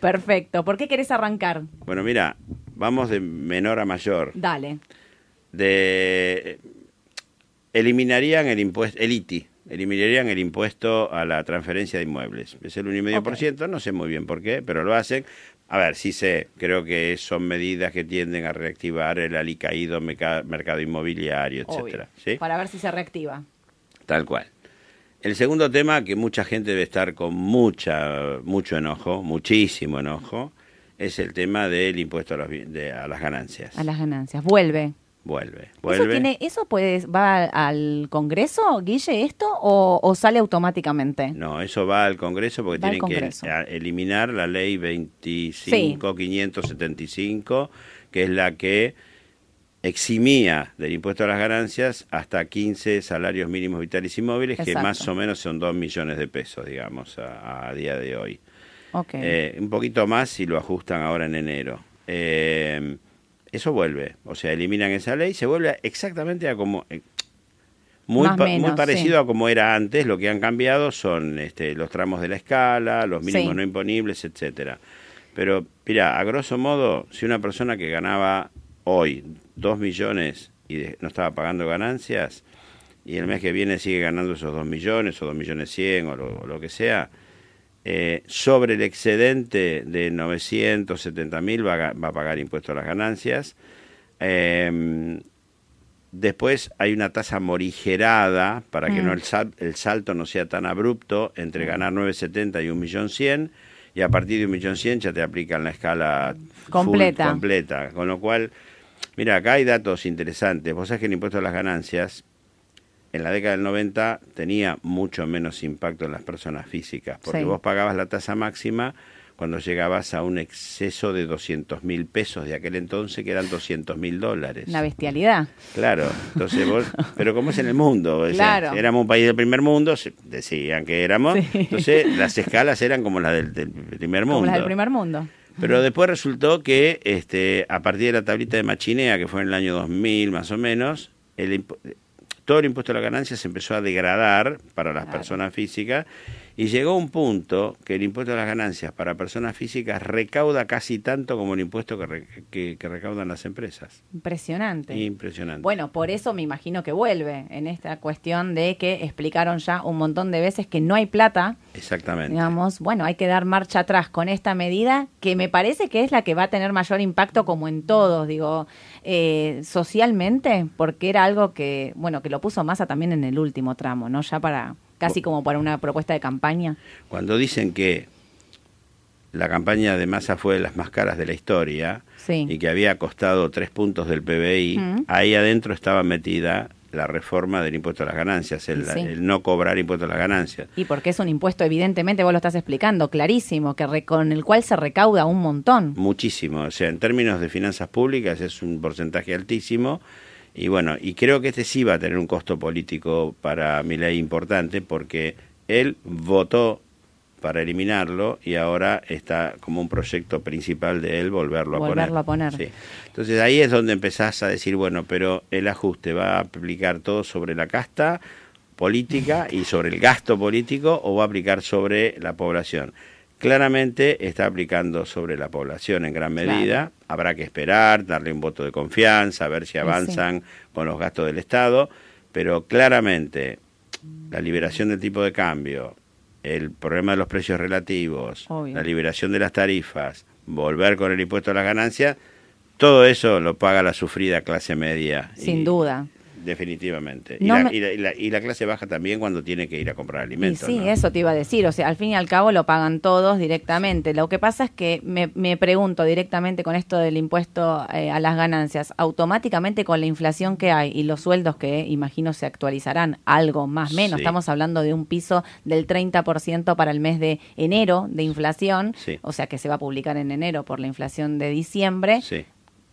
Perfecto. ¿Por qué querés arrancar? Bueno, mira, vamos de menor a mayor. Dale. De eliminarían el impuesto, el ITI, eliminarían el impuesto a la transferencia de inmuebles. Es el 1,5%, no sé muy bien por qué, pero lo hacen. A ver, sí sé, creo que son medidas que tienden a reactivar el alicaído mercado inmobiliario, etcétera. ¿sí? Para ver si se reactiva. Tal cual. El segundo tema que mucha gente debe estar con mucha, mucho enojo, muchísimo enojo, es el tema del impuesto a, los bi- de- a las ganancias. A las ganancias. Vuelve. Vuelve, ¿Eso, vuelve. tiene, ¿Eso puede, va al Congreso, Guille, esto, o, o sale automáticamente? No, eso va al Congreso porque Va tienen que Congreso. eliminar la ley 25.575, que es la que eximía del impuesto a las ganancias hasta 15 salarios mínimos vitales y móviles, que Exacto. más o menos son 2 millones de pesos, digamos, a, a día de hoy. Eh, un poquito más si lo ajustan ahora en enero. Eh, eso vuelve, o sea, eliminan esa ley, se vuelve exactamente a como... eh, muy, Más pa- menos, muy parecido sí. a como era antes, lo que han cambiado son este, los tramos de la escala, los mínimos Sí. no imponibles, etcétera. Pero, mira, a grosso modo, si una persona que ganaba hoy 2 millones y de- no estaba pagando ganancias, y el mes que viene sigue ganando esos 2 millones o 2 millones 100 o lo, o lo que sea, eh, sobre el excedente de 970 mil va, va a pagar impuesto a las ganancias. Eh, Después hay una tasa morigerada para que Mm. no el, sal- el salto no sea tan abrupto entre ganar 970 y 1.100.000 y a partir de 1.100.000 ya te aplican la escala full Completa. completa. Con lo cual, mira, acá hay datos interesantes. Vos sabés que el impuesto a las ganancias en la década del 90 tenía mucho menos impacto en las personas físicas, porque Sí. vos pagabas la tasa máxima cuando llegabas a un exceso de 200 mil pesos de aquel entonces, que eran 200 mil dólares. Una bestialidad. Claro, entonces vos, pero como es en el mundo, o sea, éramos un país del primer mundo, decían que éramos, Sí. entonces las escalas eran como las del, del primer mundo. Como las del primer mundo. Pero después resultó que este, a partir de la tablita de Machinea, que fue en el año 2000 más o menos, el todo el impuesto a la ganancia se empezó a degradar para las Claro. personas físicas y llegó un punto que el impuesto a las ganancias para personas físicas recauda casi tanto como el impuesto que, re- que- que recaudan las empresas. Impresionante. Impresionante. Bueno, por eso me imagino que vuelve en esta cuestión de que explicaron ya un montón de veces que no hay plata. Exactamente. Digamos, bueno, hay que dar marcha atrás con esta medida que me parece que es la que va a tener mayor impacto como en todos, digo, eh, socialmente, porque era algo que, bueno, que lo puso Massa también en el último tramo, ¿no? Ya para, casi como para una propuesta de campaña. Cuando dicen que la campaña de masa fue de las más caras de la historia Sí. y que había costado tres puntos del PBI, Mm. ahí adentro estaba metida la reforma del impuesto a las ganancias, el, Sí. el no cobrar impuesto a las ganancias. Y porque es un impuesto, evidentemente, vos lo estás explicando, clarísimo, que re- con el cual se recauda un montón. Muchísimo, o sea, en términos de finanzas públicas es un porcentaje altísimo y bueno, y creo que este sí va a tener un costo político para mi ley importante porque él votó para eliminarlo y ahora está como un proyecto principal de él volverlo a Volverlo poner. a poner. Sí. Entonces ahí es donde empezás a decir, bueno, pero el ajuste va a aplicar todo sobre la casta política y sobre el gasto político o va a aplicar sobre la población. Claramente está aplicando sobre la población en gran medida. Habrá que esperar, darle un voto de confianza, ver si avanzan con los gastos del Estado, pero claramente la liberación del tipo de cambio, el problema de los precios relativos, Obvio. la liberación de las tarifas, volver con el impuesto a las ganancias, todo eso lo paga la sufrida clase media. Sin Y- duda. Definitivamente. Y, la, me- y la- y la- y la clase baja también cuando tiene que ir a comprar alimentos. sí, ¿no? eso te iba a decir. O sea, al fin y al cabo lo pagan todos directamente. Lo que pasa es que me, me pregunto directamente con esto del impuesto eh, a las ganancias, automáticamente con la inflación que hay y los sueldos que imagino se actualizarán algo más menos. Sí. Estamos hablando de un piso del 30% para el mes de enero de inflación. Sí. O sea, que se va a publicar en enero por la inflación de diciembre.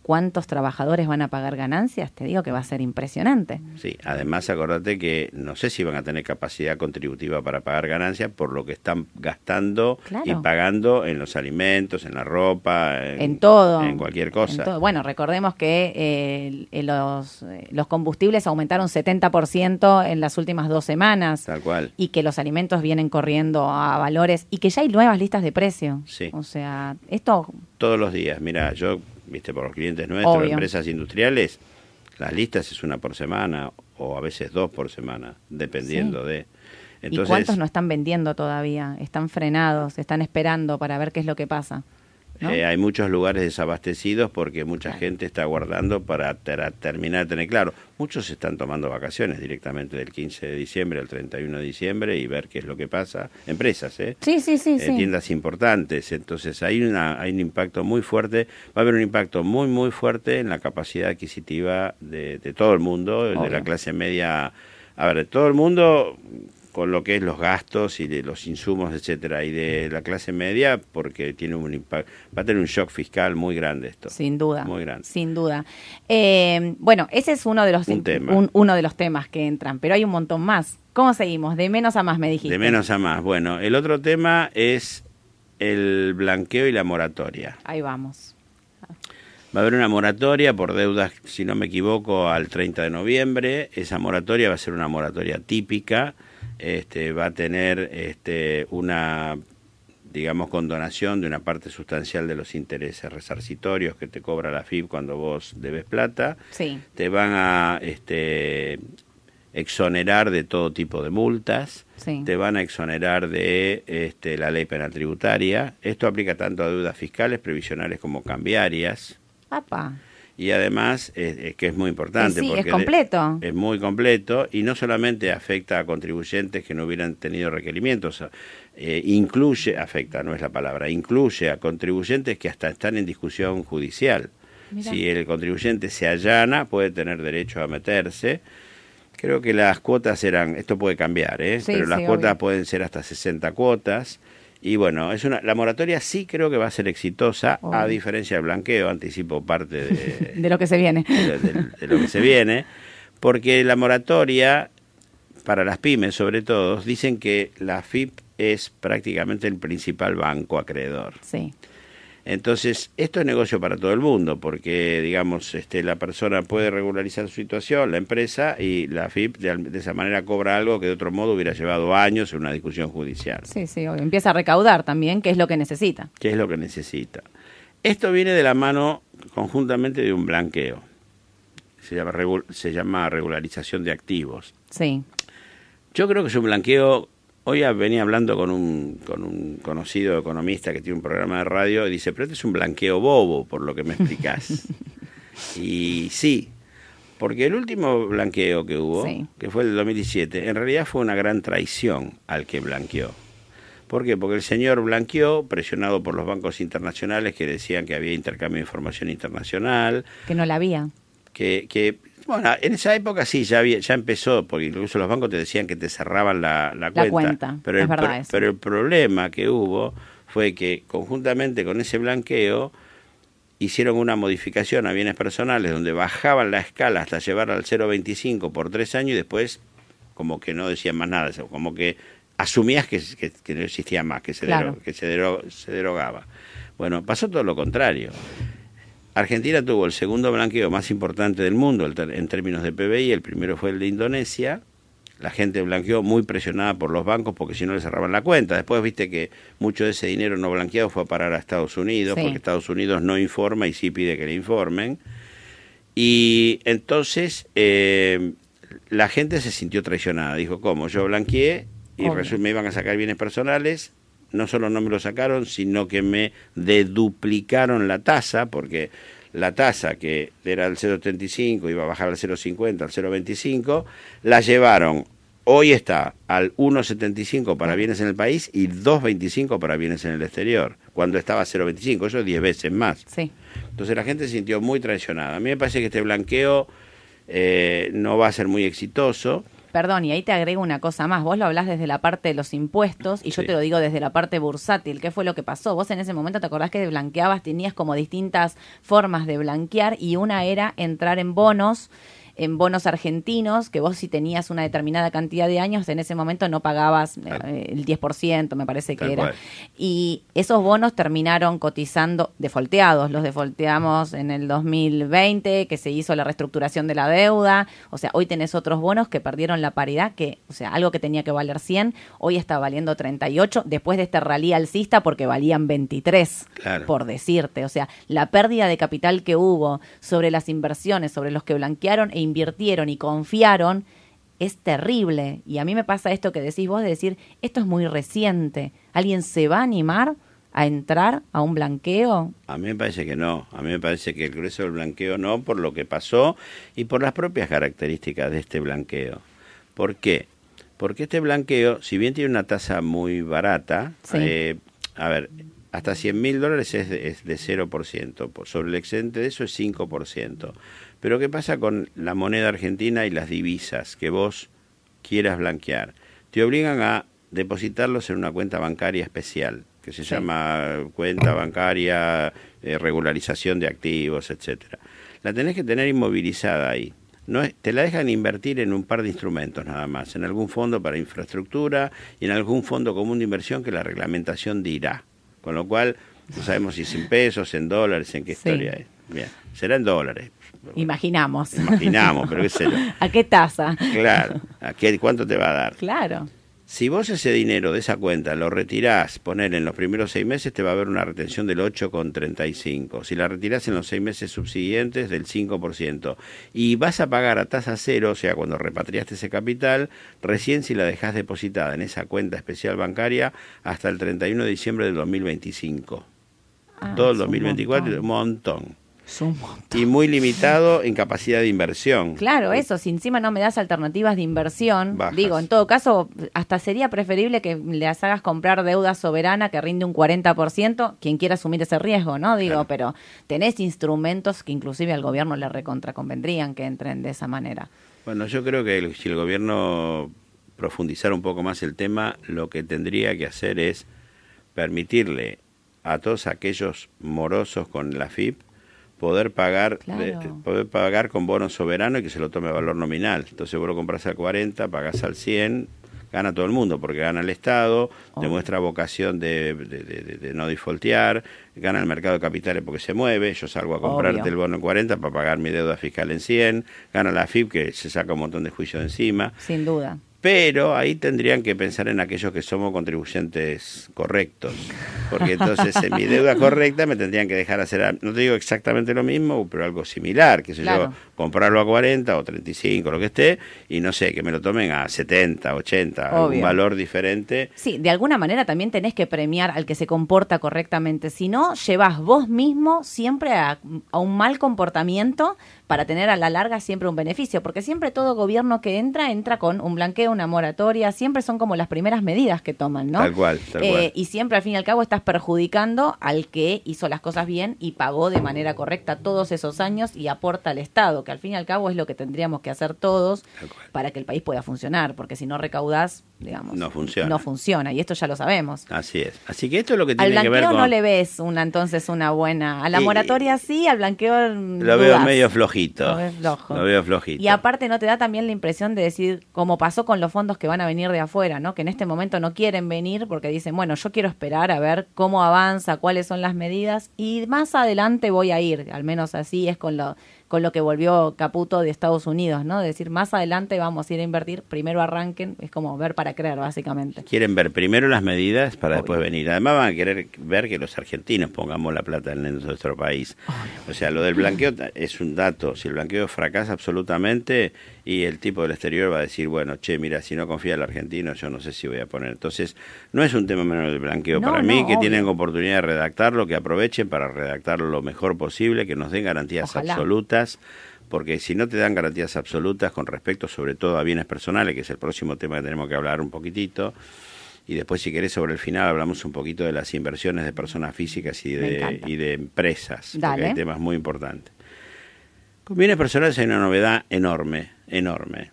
¿Cuántos trabajadores van a pagar ganancias? Te digo que va a ser impresionante. sí. Además, acordate que no sé si van a tener capacidad contributiva para pagar ganancias por lo que están gastando Claro. y pagando en los alimentos, en la ropa, en, en todo. en cualquier cosa. En todo. Bueno, recordemos que eh, los, eh, los combustibles aumentaron 70% en las últimas dos semanas Tal cual. y que los alimentos vienen corriendo a valores y que ya hay nuevas listas de precio. Sí. O sea, esto Todos los días. Mira, yo, viste, por los clientes nuestros, Obvio. empresas industriales, las listas es una por semana o a veces dos por semana, dependiendo Sí. de. ¿Y cuántos no están vendiendo todavía? Están frenados, están esperando para ver qué es lo que pasa. ¿No? Eh, hay muchos lugares desabastecidos porque mucha gente está guardando para ter- terminar de tener claro. Muchos están tomando vacaciones directamente del 15 de diciembre al 31 de diciembre y ver qué es lo que pasa. Empresas, ¿eh? Sí, sí, sí, Eh, sí. tiendas importantes. Entonces hay, una, hay un impacto muy fuerte. Va a haber un impacto muy, muy fuerte en la capacidad adquisitiva de, de todo el mundo, de la clase media. A ver, todo el mundo con lo que es los gastos y de los insumos, etcétera, y de la clase media, porque tiene un impacto, va a tener un shock fiscal muy grande esto. Sin duda. Muy grande. Sin duda. Eh, bueno, ese es uno de los Un tema. un- uno de los temas que entran, pero hay un montón más. ¿Cómo seguimos? De menos a más me dijiste. De menos a más. Bueno, el otro tema es el blanqueo y la moratoria. Ahí vamos. Va a haber una moratoria por deudas, si no me equivoco, al 30 de noviembre. Esa moratoria va a ser una moratoria típica. Este, va a tener este, una, digamos, condonación de una parte sustancial de los intereses resarcitorios que te cobra la FIP cuando vos debes plata. Sí. Te van a este, exonerar de todo tipo de multas. Sí. Te van a exonerar de este, la ley penal tributaria. Esto aplica tanto a deudas fiscales, previsionales como cambiarias. Papá. Y además eh, que es muy importante. Sí, porque es completo. es muy completo y no solamente afecta a contribuyentes que no hubieran tenido requerimientos, eh, incluye, afecta, no es la palabra, incluye a contribuyentes que hasta están en discusión judicial. Si el contribuyente se allana, puede tener derecho a meterse. Creo que las cuotas eran, esto puede cambiar, ¿eh? pero las cuotas pueden ser hasta 60 cuotas. Y bueno, es una, la moratoria sí creo que va a ser exitosa, a diferencia del blanqueo, anticipo parte de, de lo que se viene. De, lo que se viene, porque la moratoria, para las pymes sobre todo, dicen que la FIP es prácticamente el principal banco acreedor. Sí. Entonces, esto es negocio para todo el mundo, porque, digamos, este, la persona puede regularizar su situación, la empresa, y la FIP de, esa manera cobra algo que de otro modo hubiera llevado años en una discusión judicial. Sí, sí, empieza a recaudar también, que es lo que necesita. ¿Qué es lo que necesita? Esto viene de la mano conjuntamente de un blanqueo. Se llama, se llama regularización de activos. Sí. Yo creo que es un blanqueo Hoy venía hablando con un, con un conocido economista que tiene un programa de radio y dice, pero este es un blanqueo bobo, por lo que me explicás. y sí, porque el último blanqueo que hubo, que fue el 2017, en realidad fue una gran traición al que blanqueó. ¿Por qué? Porque el señor blanqueó, presionado por los bancos internacionales que decían que había intercambio de información internacional. Que no la había. Que, que bueno, en esa época sí, ya, había, ya empezó, porque incluso los bancos te decían que te cerraban la, la cuenta. pero, el, pero el problema que hubo fue que conjuntamente con ese blanqueo hicieron una modificación a bienes personales donde bajaban la escala hasta llevar al 0,25 por tres años y después como que no decían más nada, como que asumías que, que, no existía más, que se, que se, se derogaba. Bueno, pasó todo lo contrario. Argentina tuvo el segundo blanqueo más importante del mundo en términos de PBI, el primero fue el de Indonesia. La gente blanqueó muy presionada por los bancos porque si no le cerraban la cuenta. Después viste que mucho de ese dinero no blanqueado fue a parar a Estados Unidos porque Estados Unidos no informa y sí pide que le informen. Y entonces eh, la gente se sintió traicionada. Dijo, ¿cómo? Yo blanqueé y me iban a sacar bienes personales no solo no me lo sacaron, sino que me deduplicaron la tasa, porque la tasa que era el 0,35 iba a bajar al 0,50, al 0,25, la llevaron, hoy está al 1,75 para bienes en el país y 2,25 para bienes en el exterior, cuando estaba 0,25, eso es 10 veces más. Sí. Entonces la gente se sintió muy traicionada. A mí me parece que este blanqueo eh, no va a ser muy exitoso. Perdón, y ahí te agrego una cosa más. Vos lo hablás desde la parte de los impuestos y yo te lo digo desde la parte bursátil. ¿Qué fue lo que pasó? Vos en ese momento te acordás que blanqueabas, tenías como distintas formas de blanquear y una era entrar en bonos en bonos argentinos, que vos si tenías una determinada cantidad de años, en ese momento no pagabas eh, el 10%, me parece que era. Y esos bonos terminaron cotizando defolteados, los defolteamos en el 2020, que se hizo la reestructuración de la deuda, o sea, hoy tenés otros bonos que perdieron la paridad, que, o sea, algo que tenía que valer 100, hoy está valiendo 38, después de este rally alcista porque valían 23, por decirte, o sea, la pérdida de capital que hubo sobre las inversiones, sobre los que blanquearon e invirtieron y confiaron es terrible. Y a mí me pasa esto que decís vos de decir, esto es muy reciente. ¿Alguien se va a animar a entrar a un blanqueo? A mí me parece que no. A mí me parece que el grueso del blanqueo no, por lo que pasó y por las propias características de este blanqueo. ¿Por qué? Porque este blanqueo, si bien tiene una tasa muy barata, eh, a ver, hasta 100 mil dólares es de, es de 0%, sobre el excedente de eso es 5%. Pero ¿qué pasa con la moneda argentina y las divisas que vos quieras blanquear? Te obligan a depositarlos en una cuenta bancaria especial, que se llama cuenta bancaria, eh, regularización de activos, etcétera. La tenés que tener inmovilizada ahí. No te la dejan invertir en un par de instrumentos nada más, en algún fondo para infraestructura y en algún fondo común de inversión que la reglamentación dirá. Con lo cual, no sabemos si es en pesos, en dólares, en qué historia es. Bien, será en dólares. Imaginamos. Imaginamos, pero qué sé yo. ¿A qué tasa? Claro, ¿a qué, cuánto te va a dar? Claro. Si vos ese dinero de esa cuenta lo retirás, poner en los primeros seis meses, te va a haber una retención del 8,35. Si la retirás en los seis meses subsiguientes, del 5%. Y vas a pagar a tasa cero, o sea, cuando repatriaste ese capital, recién si la dejás depositada en esa cuenta especial bancaria hasta el 31 de diciembre del 2025. Ah, Todo el 2024, un montón. Un montón. Y muy limitado en capacidad de inversión. Claro, eso, si encima no me das alternativas de inversión, Bajas. digo, en todo caso, hasta sería preferible que les hagas comprar deuda soberana que rinde un 40%, quien quiera asumir ese riesgo, ¿no? Digo, Claro. pero tenés instrumentos que inclusive al gobierno le recontraconvendrían que entren de esa manera. Bueno, yo creo que el- si el gobierno profundizara un poco más el tema, lo que tendría que hacer es permitirle a todos aquellos morosos con la FIP poder pagar Claro. de- poder pagar con bono soberano y que se lo tome a valor nominal. Entonces vos lo compras al 40, pagás al 100, gana todo el mundo porque gana el Estado, demuestra vocación de, de- de- de- no defaultear, gana el mercado de capitales porque se mueve, yo salgo a comprarte Obvio. el bono en 40 para pagar mi deuda fiscal en 100, gana la FIP que se saca un montón de juicio de encima, Sin duda. Pero ahí tendrían que pensar en aquellos que somos contribuyentes correctos, porque entonces en mi deuda correcta me tendrían que dejar hacer, no te digo exactamente lo mismo, pero algo similar, que sé Claro. yo, comprarlo a 40 o 35, lo que esté, y no sé, que me lo tomen a 70, 80, algún valor diferente. Sí, de alguna manera también tenés que premiar al que se comporta correctamente. Si no, llevas vos mismo siempre a, a un mal comportamiento para tener a la larga siempre un beneficio. Porque siempre todo gobierno que entra, entra con un blanqueo, una moratoria. Siempre son como las primeras medidas que toman, ¿no? Tal cual, tal Eh, cual. Y siempre al fin y al cabo estás perjudicando al que hizo las cosas bien y pagó de manera correcta todos esos años y aporta al Estado, que al fin y al cabo es lo que tendríamos que hacer todos para que el país pueda funcionar. Porque si no recaudás, digamos, No funciona. no funciona, y esto ya lo sabemos. Así es. Así que esto es lo que Al tiene que ver blanqueo con... no le ves una entonces una buena. A la Y- moratoria sí, al blanqueo Lo veo medio flojito. Lo ves flojo. Lo veo flojito. Y aparte no te da también la impresión de decir, como pasó con los fondos que van a venir de afuera, ¿no? Que en este momento no quieren venir porque dicen, bueno, yo quiero esperar a ver cómo avanza, cuáles son las medidas y más adelante voy a ir. Al menos así es con lo con lo que volvió Caputo de Estados Unidos, ¿no? Decir, más adelante vamos a ir a invertir, primero arranquen, es como ver para creer, básicamente. Quieren ver primero las medidas para después venir. Además van a querer ver que los argentinos pongamos la plata en nuestro país. O sea, lo del blanqueo es un dato. Si el blanqueo fracasa absolutamente y el tipo del exterior va a decir, bueno, che, mira, si no confía el argentino, yo no sé si voy a poner. Entonces, no es un tema menor del blanqueo. No, para mí, que tienen oportunidad de redactarlo, que aprovechen para redactarlo lo mejor posible, que nos den garantías Ojalá. absolutas porque si no te dan garantías absolutas con respecto sobre todo a bienes personales, que es el próximo tema que tenemos que hablar un poquitito, y después si querés sobre el final hablamos un poquito de las inversiones de personas físicas y de, encanta. y de empresas, porque Dale. hay temas muy importantes. Con bienes personales hay una novedad enorme, enorme.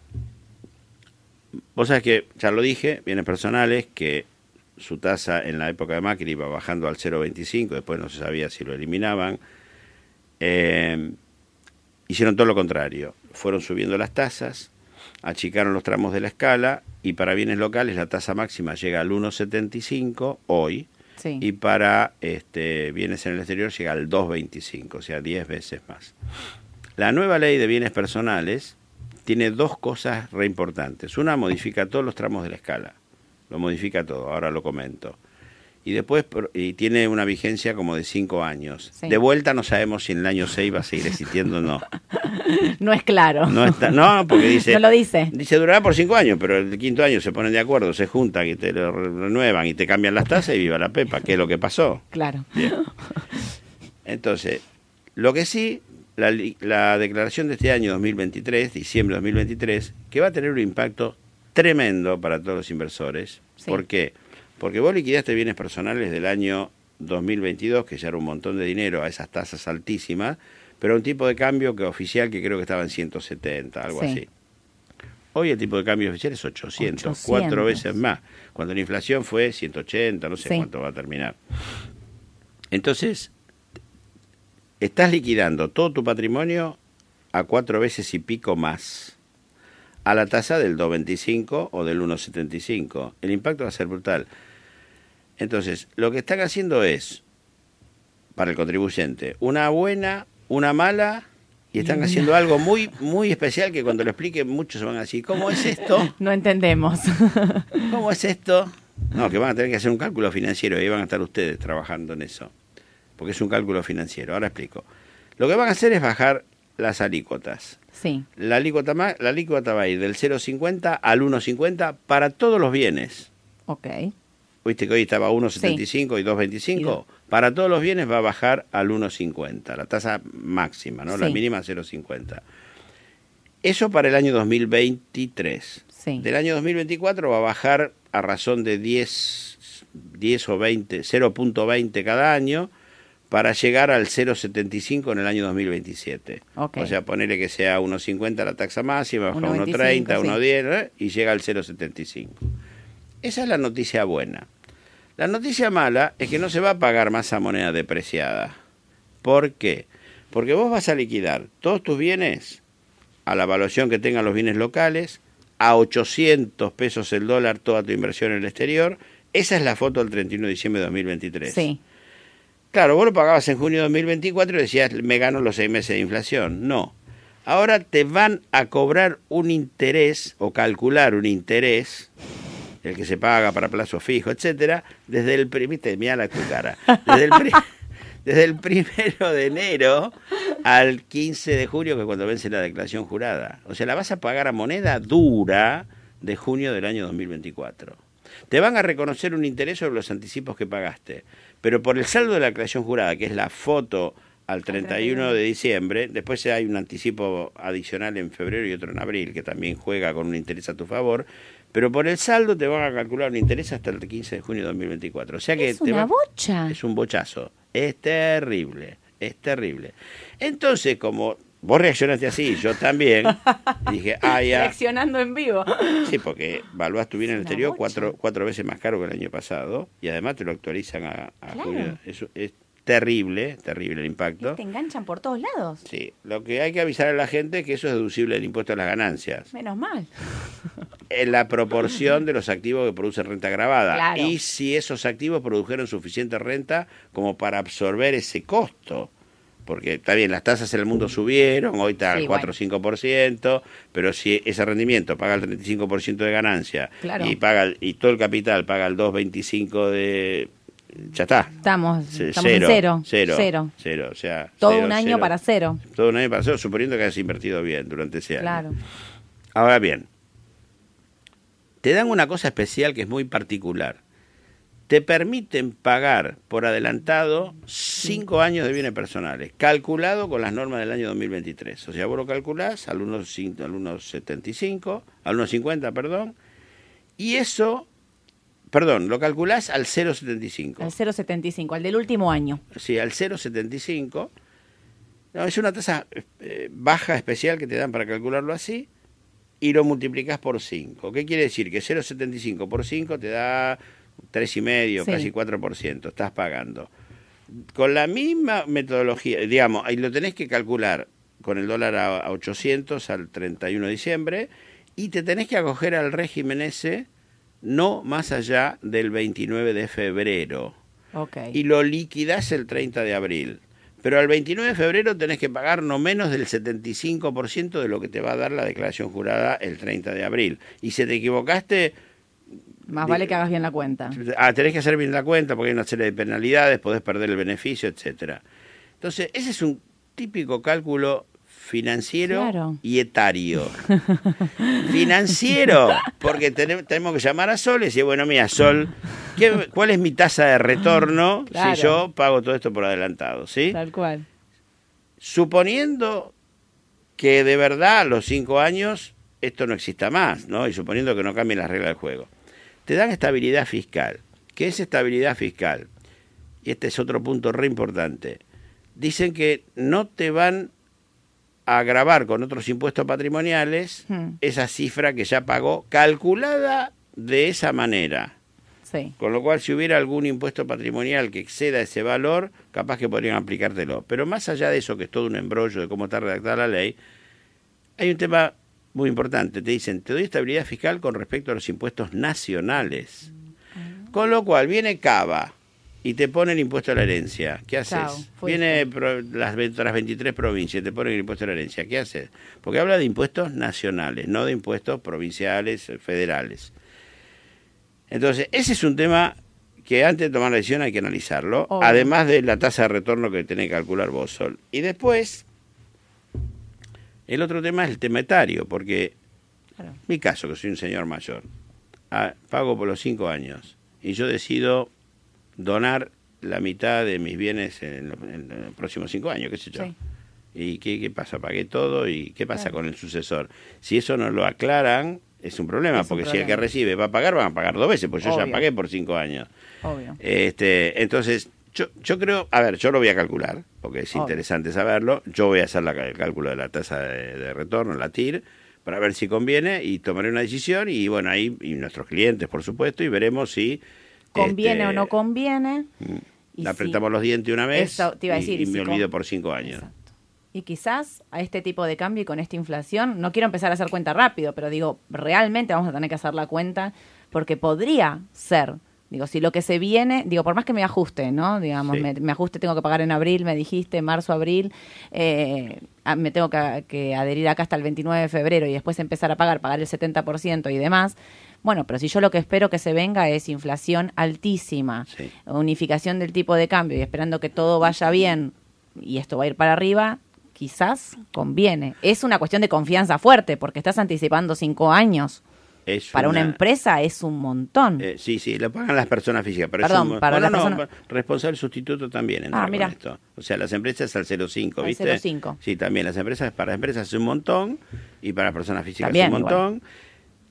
Vos sabés que, ya lo dije, bienes personales que su tasa en la época de Macri iba bajando al 0,25, después no se sabía si lo eliminaban. Eh, hicieron todo lo contrario. Fueron subiendo las tasas, achicaron los tramos de la escala y para bienes locales la tasa máxima llega al 1,75 hoy Sí. y para este, bienes en el exterior llega al 2,25, o sea, 10 veces más. La nueva ley de bienes personales tiene dos cosas re importantes. Una modifica todos los tramos de la escala, lo modifica todo, ahora lo comento. Y después y tiene una vigencia como de 5 años. Sí. De vuelta no sabemos si en el año 6 va a seguir existiendo o no. No es claro. No, está, no porque dice... No lo dice. Dice durará por cinco años, pero el quinto año se ponen de acuerdo, se juntan y te lo re- renuevan y te cambian las tasas y viva la pepa, que es lo que pasó. Claro. Entonces, lo que sí, la, declaración de este año 2023, diciembre de 2023, que va a tener un impacto tremendo para todos los inversores. Sí. ¿Por qué? Porque vos liquidaste bienes personales del año 2022, que ya era un montón de dinero a esas tasas altísimas, pero a un tipo de cambio que oficial que creo que estaba en 170, algo Sí. así. Hoy el tipo de cambio oficial es 800, 800. cuatro veces más. Cuando la inflación fue 180, no sé Sí. cuánto va a terminar. Entonces, estás liquidando todo tu patrimonio a cuatro veces y pico más a la tasa del 2,25 o del 1,75. El impacto va a ser brutal. Entonces, lo que están haciendo es, para el contribuyente, una buena, una mala, y están haciendo algo muy, muy especial que cuando lo expliquen muchos se van a decir, ¿cómo es esto? No entendemos. ¿Cómo es esto? No, que van a tener que hacer un cálculo financiero y ahí van a estar ustedes trabajando en eso. Porque es un cálculo financiero. Ahora explico. Lo que van a hacer es bajar las alícuotas. Sí. La alícuota, la alícuota va a ir del 0,50 al 1,50 para todos los bienes. Ok. Viste que hoy estaba 1,75 y 2,25. para todos los bienes va a bajar al 1,50, la tasa máxima, ¿no? La Sí. mínima 0,50. Eso para el año 2023. Sí. Del año 2024 va a bajar a razón de 10, 10 o 20, 0.20 cada año para llegar al 0.75 en el año 2027. Ok. O sea, ponerle que sea 1.50 la taxa máxima, baja a 1.25, 1.30, sí. 1.10 ¿eh? y llega al 0.75. Esa es la noticia buena. La noticia mala es que no se va a pagar más a moneda depreciada. ¿Por qué? Porque vos vas a liquidar todos tus bienes a la evaluación que tengan los bienes locales, a 800 pesos el dólar toda tu inversión en el exterior. Esa es la foto del 31 de diciembre de 2023. Sí. Claro, vos lo pagabas en junio de 2024 y decías, me gano los seis meses de inflación. No. Ahora te van a cobrar un interés o calcular un interés, el que se paga para plazo fijo, etcétera, desde el primer, mira la cara, desde el, desde el primero de enero al 15 de julio, que es cuando vence la declaración jurada. O sea, la vas a pagar a moneda dura de junio del año 2024. Te van a reconocer un interés sobre los anticipos que pagaste, pero por el saldo de la declaración jurada, que es la foto al 31 de diciembre, después hay un anticipo adicional en febrero y otro en abril, que también juega con un interés a tu favor, pero por el saldo te van a calcular un interés hasta el 15 de junio de 2024. O sea que Es te una va- bocha. es un bochazo. Es terrible, es terrible. Entonces, como vos reaccionaste así, yo también, dije, ah, ya. Reaccionando en vivo. Sí, porque Balbás bien en el exterior cuatro, cuatro veces más caro que el año pasado y además te lo actualizan a, a Claro. junio. Eso es terrible, terrible el impacto. Te enganchan por todos lados. Sí, lo que hay que avisar a la gente es que eso es deducible del impuesto a las ganancias, Menos mal. en la proporción de los activos que producen renta grabada. Claro. Y si esos activos produjeron suficiente renta como para absorber ese costo. Porque está bien, las tasas en el mundo subieron, hoy está Sí, al 4 o 5%, pero si ese rendimiento paga el 35% de ganancia Claro. y paga el- y todo el capital paga el 2.25 de ya está. Estamos, C- estamos en cero. Cero. Cero. cero, o sea, Todo cero, un año cero. para cero. Todo un año para cero, suponiendo que hayas invertido bien durante ese año. Claro. Ahora bien, te dan una cosa especial que es muy particular. Te permiten pagar por adelantado cinco años de bienes personales, calculado con las normas del año 2023. O sea, vos lo calculás al 1.5 al 1.75, al 1.50, perdón, y eso, perdón, lo calculás al 0.75. Al 0,75, al del último año. Sí, al 0,75. No, es una tasa eh, baja especial que te dan para calcularlo así y lo multiplicas por 5. ¿Qué quiere decir? Que 0,75 por 5 te da 3,5, Sí. casi 4%. Estás pagando. Con la misma metodología, digamos, ahí lo tenés que calcular con el dólar a, a 800 al 31 de diciembre y te tenés que acoger al régimen ese no más allá del 29 de febrero Ok. y lo liquidás el 30 de abril. Pero al 29 de febrero tenés que pagar no menos del 75% de lo que te va a dar la declaración jurada el 30 de abril. Y si te equivocaste, Más vale que hagas bien la cuenta. ah, tenés que hacer bien la cuenta porque hay una serie de penalidades, podés perder el beneficio, etcétera. Entonces, ese es un típico cálculo financiero Claro. y etario. financiero, porque tenem- tenemos que llamar a Sol y decir, bueno, mira, Sol, ¿qué- ¿cuál es mi tasa de retorno Claro. si yo pago todo esto por adelantado? ¿sí? Tal cual. Suponiendo que de verdad a los cinco años esto no exista más, ¿no? Y suponiendo que no cambien las reglas del juego. Te dan estabilidad fiscal. ¿Qué es estabilidad fiscal? Y este es otro punto re importante. Dicen que no te van a grabar con otros impuestos patrimoniales Hmm. esa cifra que ya pagó, calculada de esa manera. Sí. Con lo cual, si hubiera algún impuesto patrimonial que exceda ese valor, capaz que podrían aplicártelo. Pero más allá de eso, que es todo un embrollo de cómo está redactada la ley, hay un tema muy importante. Te dicen, te doy estabilidad fiscal con respecto a los impuestos nacionales. Con lo cual, viene Cava y te pone el impuesto a la herencia. ¿Qué haces? Chao, viene pro- las, las 23 provincias y te ponen el impuesto a la herencia. ¿Qué haces? Porque habla de impuestos nacionales, no de impuestos provinciales, federales. Entonces, ese es un tema que antes de tomar la decisión hay que analizarlo, Obvio. además de la tasa de retorno que tenés que calcular vos, Sol. Y después, el otro tema es el tema etario, porque Claro. mi caso, que soy un señor mayor, ah, pago por los cinco años y yo decido donar la mitad de mis bienes en, lo- en los próximos cinco años, qué sé yo. Sí. ¿Y qué, qué pasa? Pagué todo y qué pasa Claro. con el sucesor. Si eso no lo aclaran, es un problema, Es un porque si el que recibe va a pagar, van a pagar dos veces, pues yo ya pagué por cinco años. Obvio. Este, entonces, yo, yo creo, a ver, yo lo voy a calcular, porque es Obvio. interesante saberlo. Yo voy a hacer la, el cálculo de la tasa de, de retorno, la TIR, para ver si conviene y tomaré una decisión. Y bueno, ahí, y nuestros clientes, por supuesto, y veremos si. ¿Conviene este, o no conviene? Y le si- apretamos los dientes una vez Eso te iba a y- decir, y, y si me olvido por cinco años. Exacto. Y quizás a este tipo de cambio y con esta inflación, no quiero empezar a hacer cuenta rápido, pero digo, realmente vamos a tener que hacer la cuenta porque podría ser, digo, si lo que se viene, digo, por más que me ajuste, ¿no? Digamos, Sí. me, me ajuste, tengo que pagar en abril, me dijiste, marzo, abril, eh, me tengo que, que adherir acá hasta el 29 de febrero y después empezar a pagar, pagar el 70% y demás. Bueno, pero si yo lo que espero que se venga es inflación altísima, Sí. unificación del tipo de cambio y esperando que todo vaya bien y esto va a ir para arriba, quizás conviene. Es una cuestión de confianza fuerte porque estás anticipando cinco años. Es Para una, empresa es un montón. Eh, sí, sí, lo pagan las personas físicas. Pero Perdón, es un, para bueno, las no, personas- responsable sustituto también entra Ah, con mira. esto. O sea, las empresas al 0,5, Al ¿viste? 0,5. Sí, también las empresas, para las empresas es un montón y para las personas físicas También, es un montón.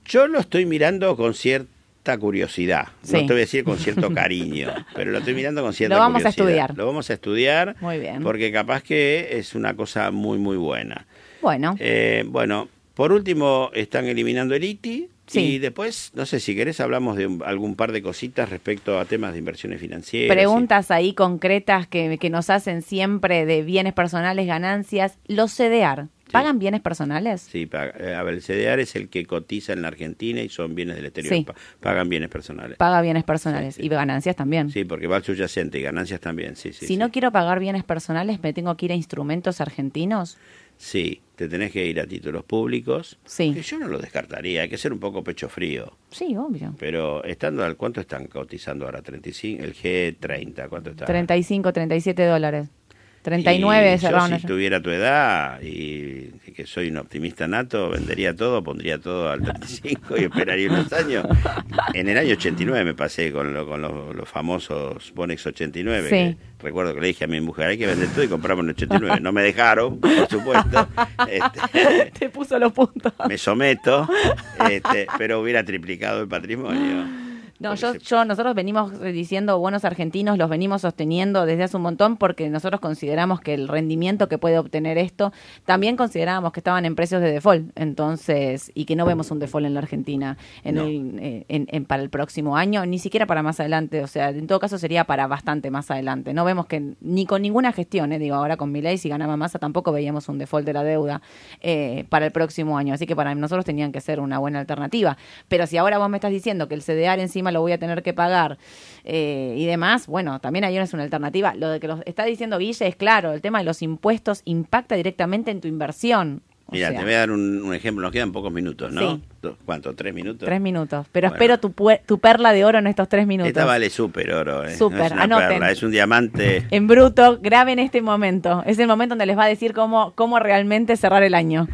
Yo lo estoy mirando con cierta curiosidad. Sí. No te voy a decir con cierto cariño, pero lo estoy mirando con cierta Lo vamos a curiosidad. estudiar. Lo vamos a estudiar. Muy bien. Porque capaz que es una cosa muy, muy buena. Bueno, Eh, bueno, por último, están eliminando el ITI. Sí. Y después, no sé, si querés hablamos de un- algún par de cositas respecto a temas de inversiones financieras. preguntas ahí concretas que, que nos hacen siempre de bienes personales, ganancias. Los CDR, ¿pagan bienes personales? Sí, paga- eh, a ver, el CDR es el que cotiza en la Argentina y son bienes del exterior. Sí. Pa- Pagan bienes personales. Paga bienes personales Sí, y ganancias también. Sí, porque va al subyacente y ganancias también, sí, sí. si no quiero pagar bienes personales, ¿me tengo que ir a instrumentos argentinos? Sí, te tenés que ir a títulos públicos. Sí. Que yo no lo descartaría, hay que ser un poco pecho frío. Sí, obvio. Pero estando al cuánto están cotizando ahora 35, el G30, ¿cuánto está? 35, 37 dólares. 39 Y yo, cerraron si ayer. tuviera tu edad y que soy un optimista nato, vendería todo, pondría todo al 35 y esperaría unos años. En el año 89 me pasé con, lo- con los, los famosos Bonex 89. Sí. que recuerdo que le dije a mi mujer, hay que vender todo y compramos en 89. No me dejaron, por supuesto. Este, Te puso los puntos. me someto, este, pero hubiera triplicado el patrimonio. No, yo, se- yo, nosotros venimos diciendo buenos argentinos, los venimos sosteniendo desde hace un montón porque nosotros consideramos que el rendimiento que puede obtener esto, también considerábamos que estaban en precios de default, entonces, y que no vemos un default en la Argentina en No. el, eh, en- en- para el próximo año, ni siquiera para más adelante, o sea, en todo caso sería para bastante más adelante. No vemos que ni con ninguna gestión, eh, digo, ahora con mi ley, si ganaba masa, tampoco veíamos un default de la deuda eh, para el próximo año, así que para nosotros tenían que ser una buena alternativa. Pero si ahora vos me estás diciendo que el CDR encima lo voy a tener que pagar eh, y demás, bueno, también ahí no es una alternativa. Lo de que lo está diciendo Guille es claro, el tema de los impuestos impacta directamente en tu inversión. Mira, te voy a dar un, un ejemplo, nos quedan pocos minutos, ¿no? Sí. ¿Cuánto? ¿Tres minutos? Tres minutos. Pero Bueno. espero tu, tu perla de oro en estos tres minutos. Esta vale súper oro, ¿eh? Súper, no es una anoten. perla, es un diamante. En bruto, graben este momento. Es el momento donde les va a decir cómo, cómo realmente cerrar el año.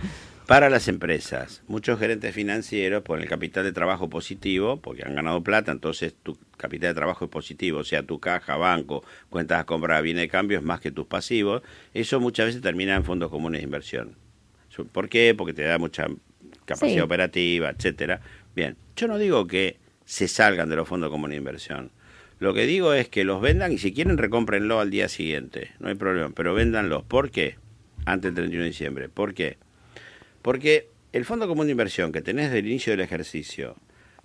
Para las empresas, muchos gerentes financieros por el capital de trabajo positivo, porque han ganado plata, entonces tu capital de trabajo es positivo, o sea, tu caja, banco, cuentas a comprar, viene de cambio es más que tus pasivos, eso muchas veces termina en fondos comunes de inversión. ¿Por qué? Porque te da mucha capacidad Sí. operativa, etcétera. Bien, yo no digo que se salgan de los fondos comunes de inversión. Lo que digo es que los vendan y si quieren recómprenlo al día siguiente, no hay problema, pero véndanlos. ¿Por qué? Antes del 31 de diciembre. ¿Por qué? Porque el Fondo Común de Inversión que tenés desde el inicio del ejercicio,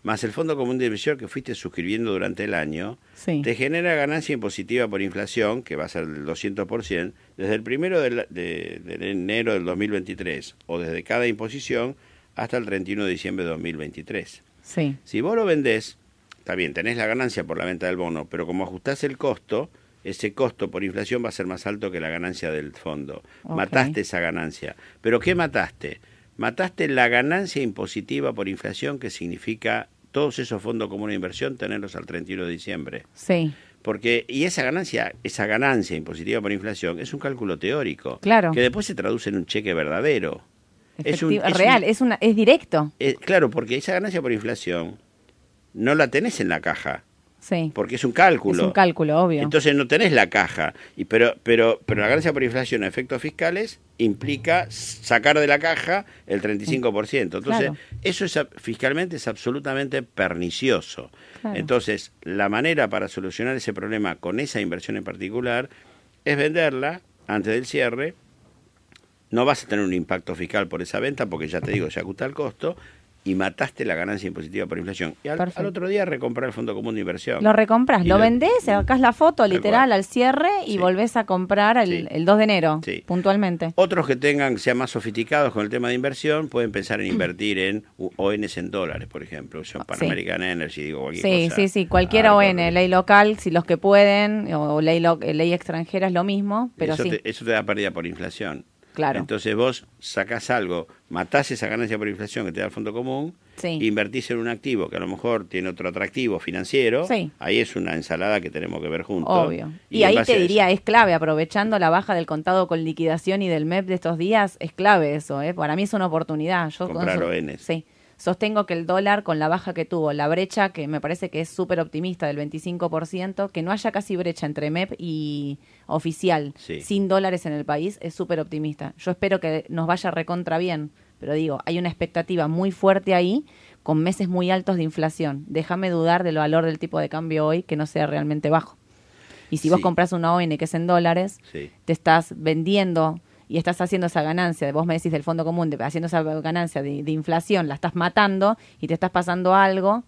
más el Fondo Común de Inversión que fuiste suscribiendo durante el año, Sí. te genera ganancia impositiva por inflación, que va a ser del 200%, desde el primero de, la- de- de enero del 2023 o desde cada imposición hasta el 31 de diciembre de 2023. Sí. Si vos lo vendés, está bien, tenés la ganancia por la venta del bono, pero como ajustás el costo, ese costo por inflación va a ser más alto que la ganancia del fondo. Mataste esa ganancia. ¿Pero qué mataste? Mataste la ganancia impositiva por inflación, que significa todos esos fondos comunes de inversión tenerlos al 31 de diciembre. Sí. Porque, y esa ganancia, esa ganancia impositiva por inflación es un cálculo teórico. Claro. Que después se traduce en un cheque verdadero. Es un- Efectiv- es un- real, es, una, es directo. Eh, claro, porque esa ganancia por inflación no la tenés en la caja. Sí. Porque es un cálculo. Es un cálculo, obvio. Entonces no tenés la caja. Y pero, pero, pero la ganancia por inflación a efectos fiscales implica sacar de la caja el 35%. Entonces, Claro. eso es, fiscalmente es absolutamente pernicioso. Claro. Entonces, la manera para solucionar ese problema con esa inversión en particular es venderla antes del cierre. No vas a tener un impacto fiscal por esa venta porque ya te digo, ya ajusta el costo y mataste la ganancia impositiva por inflación. Y al, al otro día recomprar el Fondo Común de Inversión. Lo recompras, lo lo- vendés, sacás la foto literal al cierre y Sí. volvés a comprar el, Sí. el 2 de enero, Sí. puntualmente. Otros que tengan, sean más sofisticados con el tema de inversión, pueden pensar en invertir en ONs en dólares, por ejemplo. Son Pan Sí. American Energy, digo cualquier Sí, cosa. sí, sí, cualquier Arco, ON, ley local, si los que pueden, o, ley, lo- ley extranjera es lo mismo, pero eso, sí, te, eso te da pérdida por inflación. Claro. Entonces vos sacás algo, matás esa ganancia por inflación que te da el fondo común, Sí. invertís en un activo que a lo mejor tiene otro atractivo financiero, Sí. ahí es una ensalada que tenemos que ver juntos. Obvio. Y, ahí te diría, es clave, aprovechando la baja del contado con liquidación y del MEP de estos días, es clave eso, ¿eh? Para mí es una oportunidad. Yo Comprar ONs. Sí. Sostengo que el dólar, con la baja que tuvo, la brecha, que me parece que es súper optimista del 25%, que no haya casi brecha entre MEP y oficial, Sí. sin dólares en el país, es súper optimista. Yo espero que nos vaya recontra bien, pero digo, hay una expectativa muy fuerte ahí, con meses muy altos de inflación. Déjame dudar del valor del tipo de cambio hoy, que no sea realmente bajo. Y si vos Sí. compras una ON que es en dólares, Sí. te estás vendiendo y estás haciendo esa ganancia, vos me decís del fondo común, de, haciendo esa ganancia de, de inflación, la estás matando y te estás pasando algo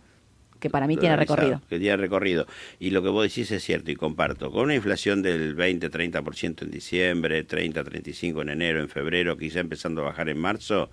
que para mí tiene recorrido. Que tiene recorrido. Y lo que vos decís es cierto y comparto. Con una inflación del 20-30% en diciembre, 30-35% en enero, en febrero, quizá empezando a bajar en marzo,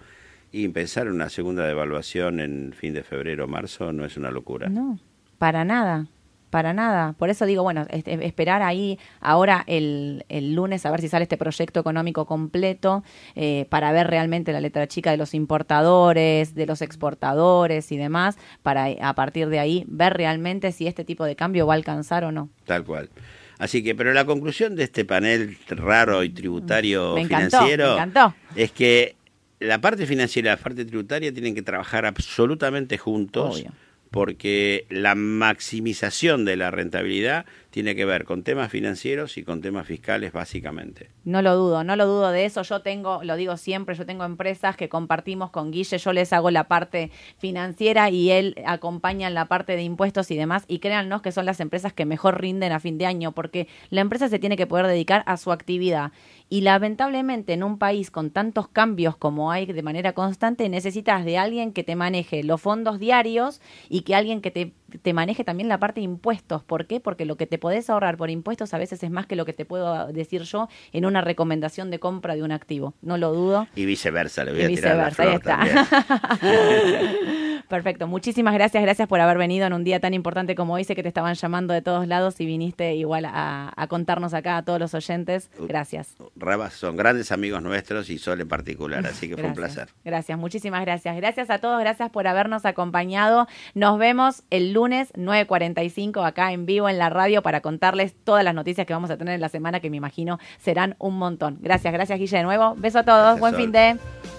y pensar en una segunda devaluación en fin de febrero o marzo no es una locura. No, para nada, para nada. Por eso digo, bueno, este, esperar ahí ahora el, el lunes a ver si sale este proyecto económico completo eh, para ver realmente la letra chica de los importadores, de los exportadores y demás, para eh, a partir de ahí ver realmente si este tipo de cambio va a alcanzar o no. Tal cual. Así que, pero la conclusión de este panel raro y tributario Me encantó, financiero me encantó. es que la parte financiera y la parte tributaria tienen que trabajar absolutamente juntos Obvio. Porque la maximización de la rentabilidad tiene que ver con temas financieros y con temas fiscales básicamente. No lo dudo, no lo dudo de eso. Yo tengo, lo digo siempre, yo tengo empresas que compartimos con Guille, yo les hago la parte financiera y él acompaña en la parte de impuestos y demás. Y créannos que son las empresas que mejor rinden a fin de año, porque la empresa se tiene que poder dedicar a su actividad. Y lamentablemente en un país con tantos cambios como hay de manera constante, necesitas de alguien que te maneje los fondos diarios y que alguien que te, te maneje también la parte de impuestos. ¿Por qué? Porque lo que te podés ahorrar por impuestos a veces es más que lo que te puedo decir yo en una recomendación de compra de un activo. No lo dudo. Y viceversa, le voy Y a tirar la viceversa, ahí está. Perfecto, muchísimas gracias, gracias por haber venido en un día tan importante como hoy. Sé que te estaban llamando de todos lados y viniste igual a, a contarnos acá a todos los oyentes. Gracias. Rabas son grandes amigos nuestros y Sol en particular, así que fue un placer. Gracias, muchísimas gracias. Gracias a todos, gracias por habernos acompañado. Nos vemos el lunes 9.45 acá en vivo en la radio para contarles todas las noticias que vamos a tener en la semana, que me imagino serán un montón. Gracias, gracias Guille de nuevo. Beso a todos, Gracias, buen Sol. fin de...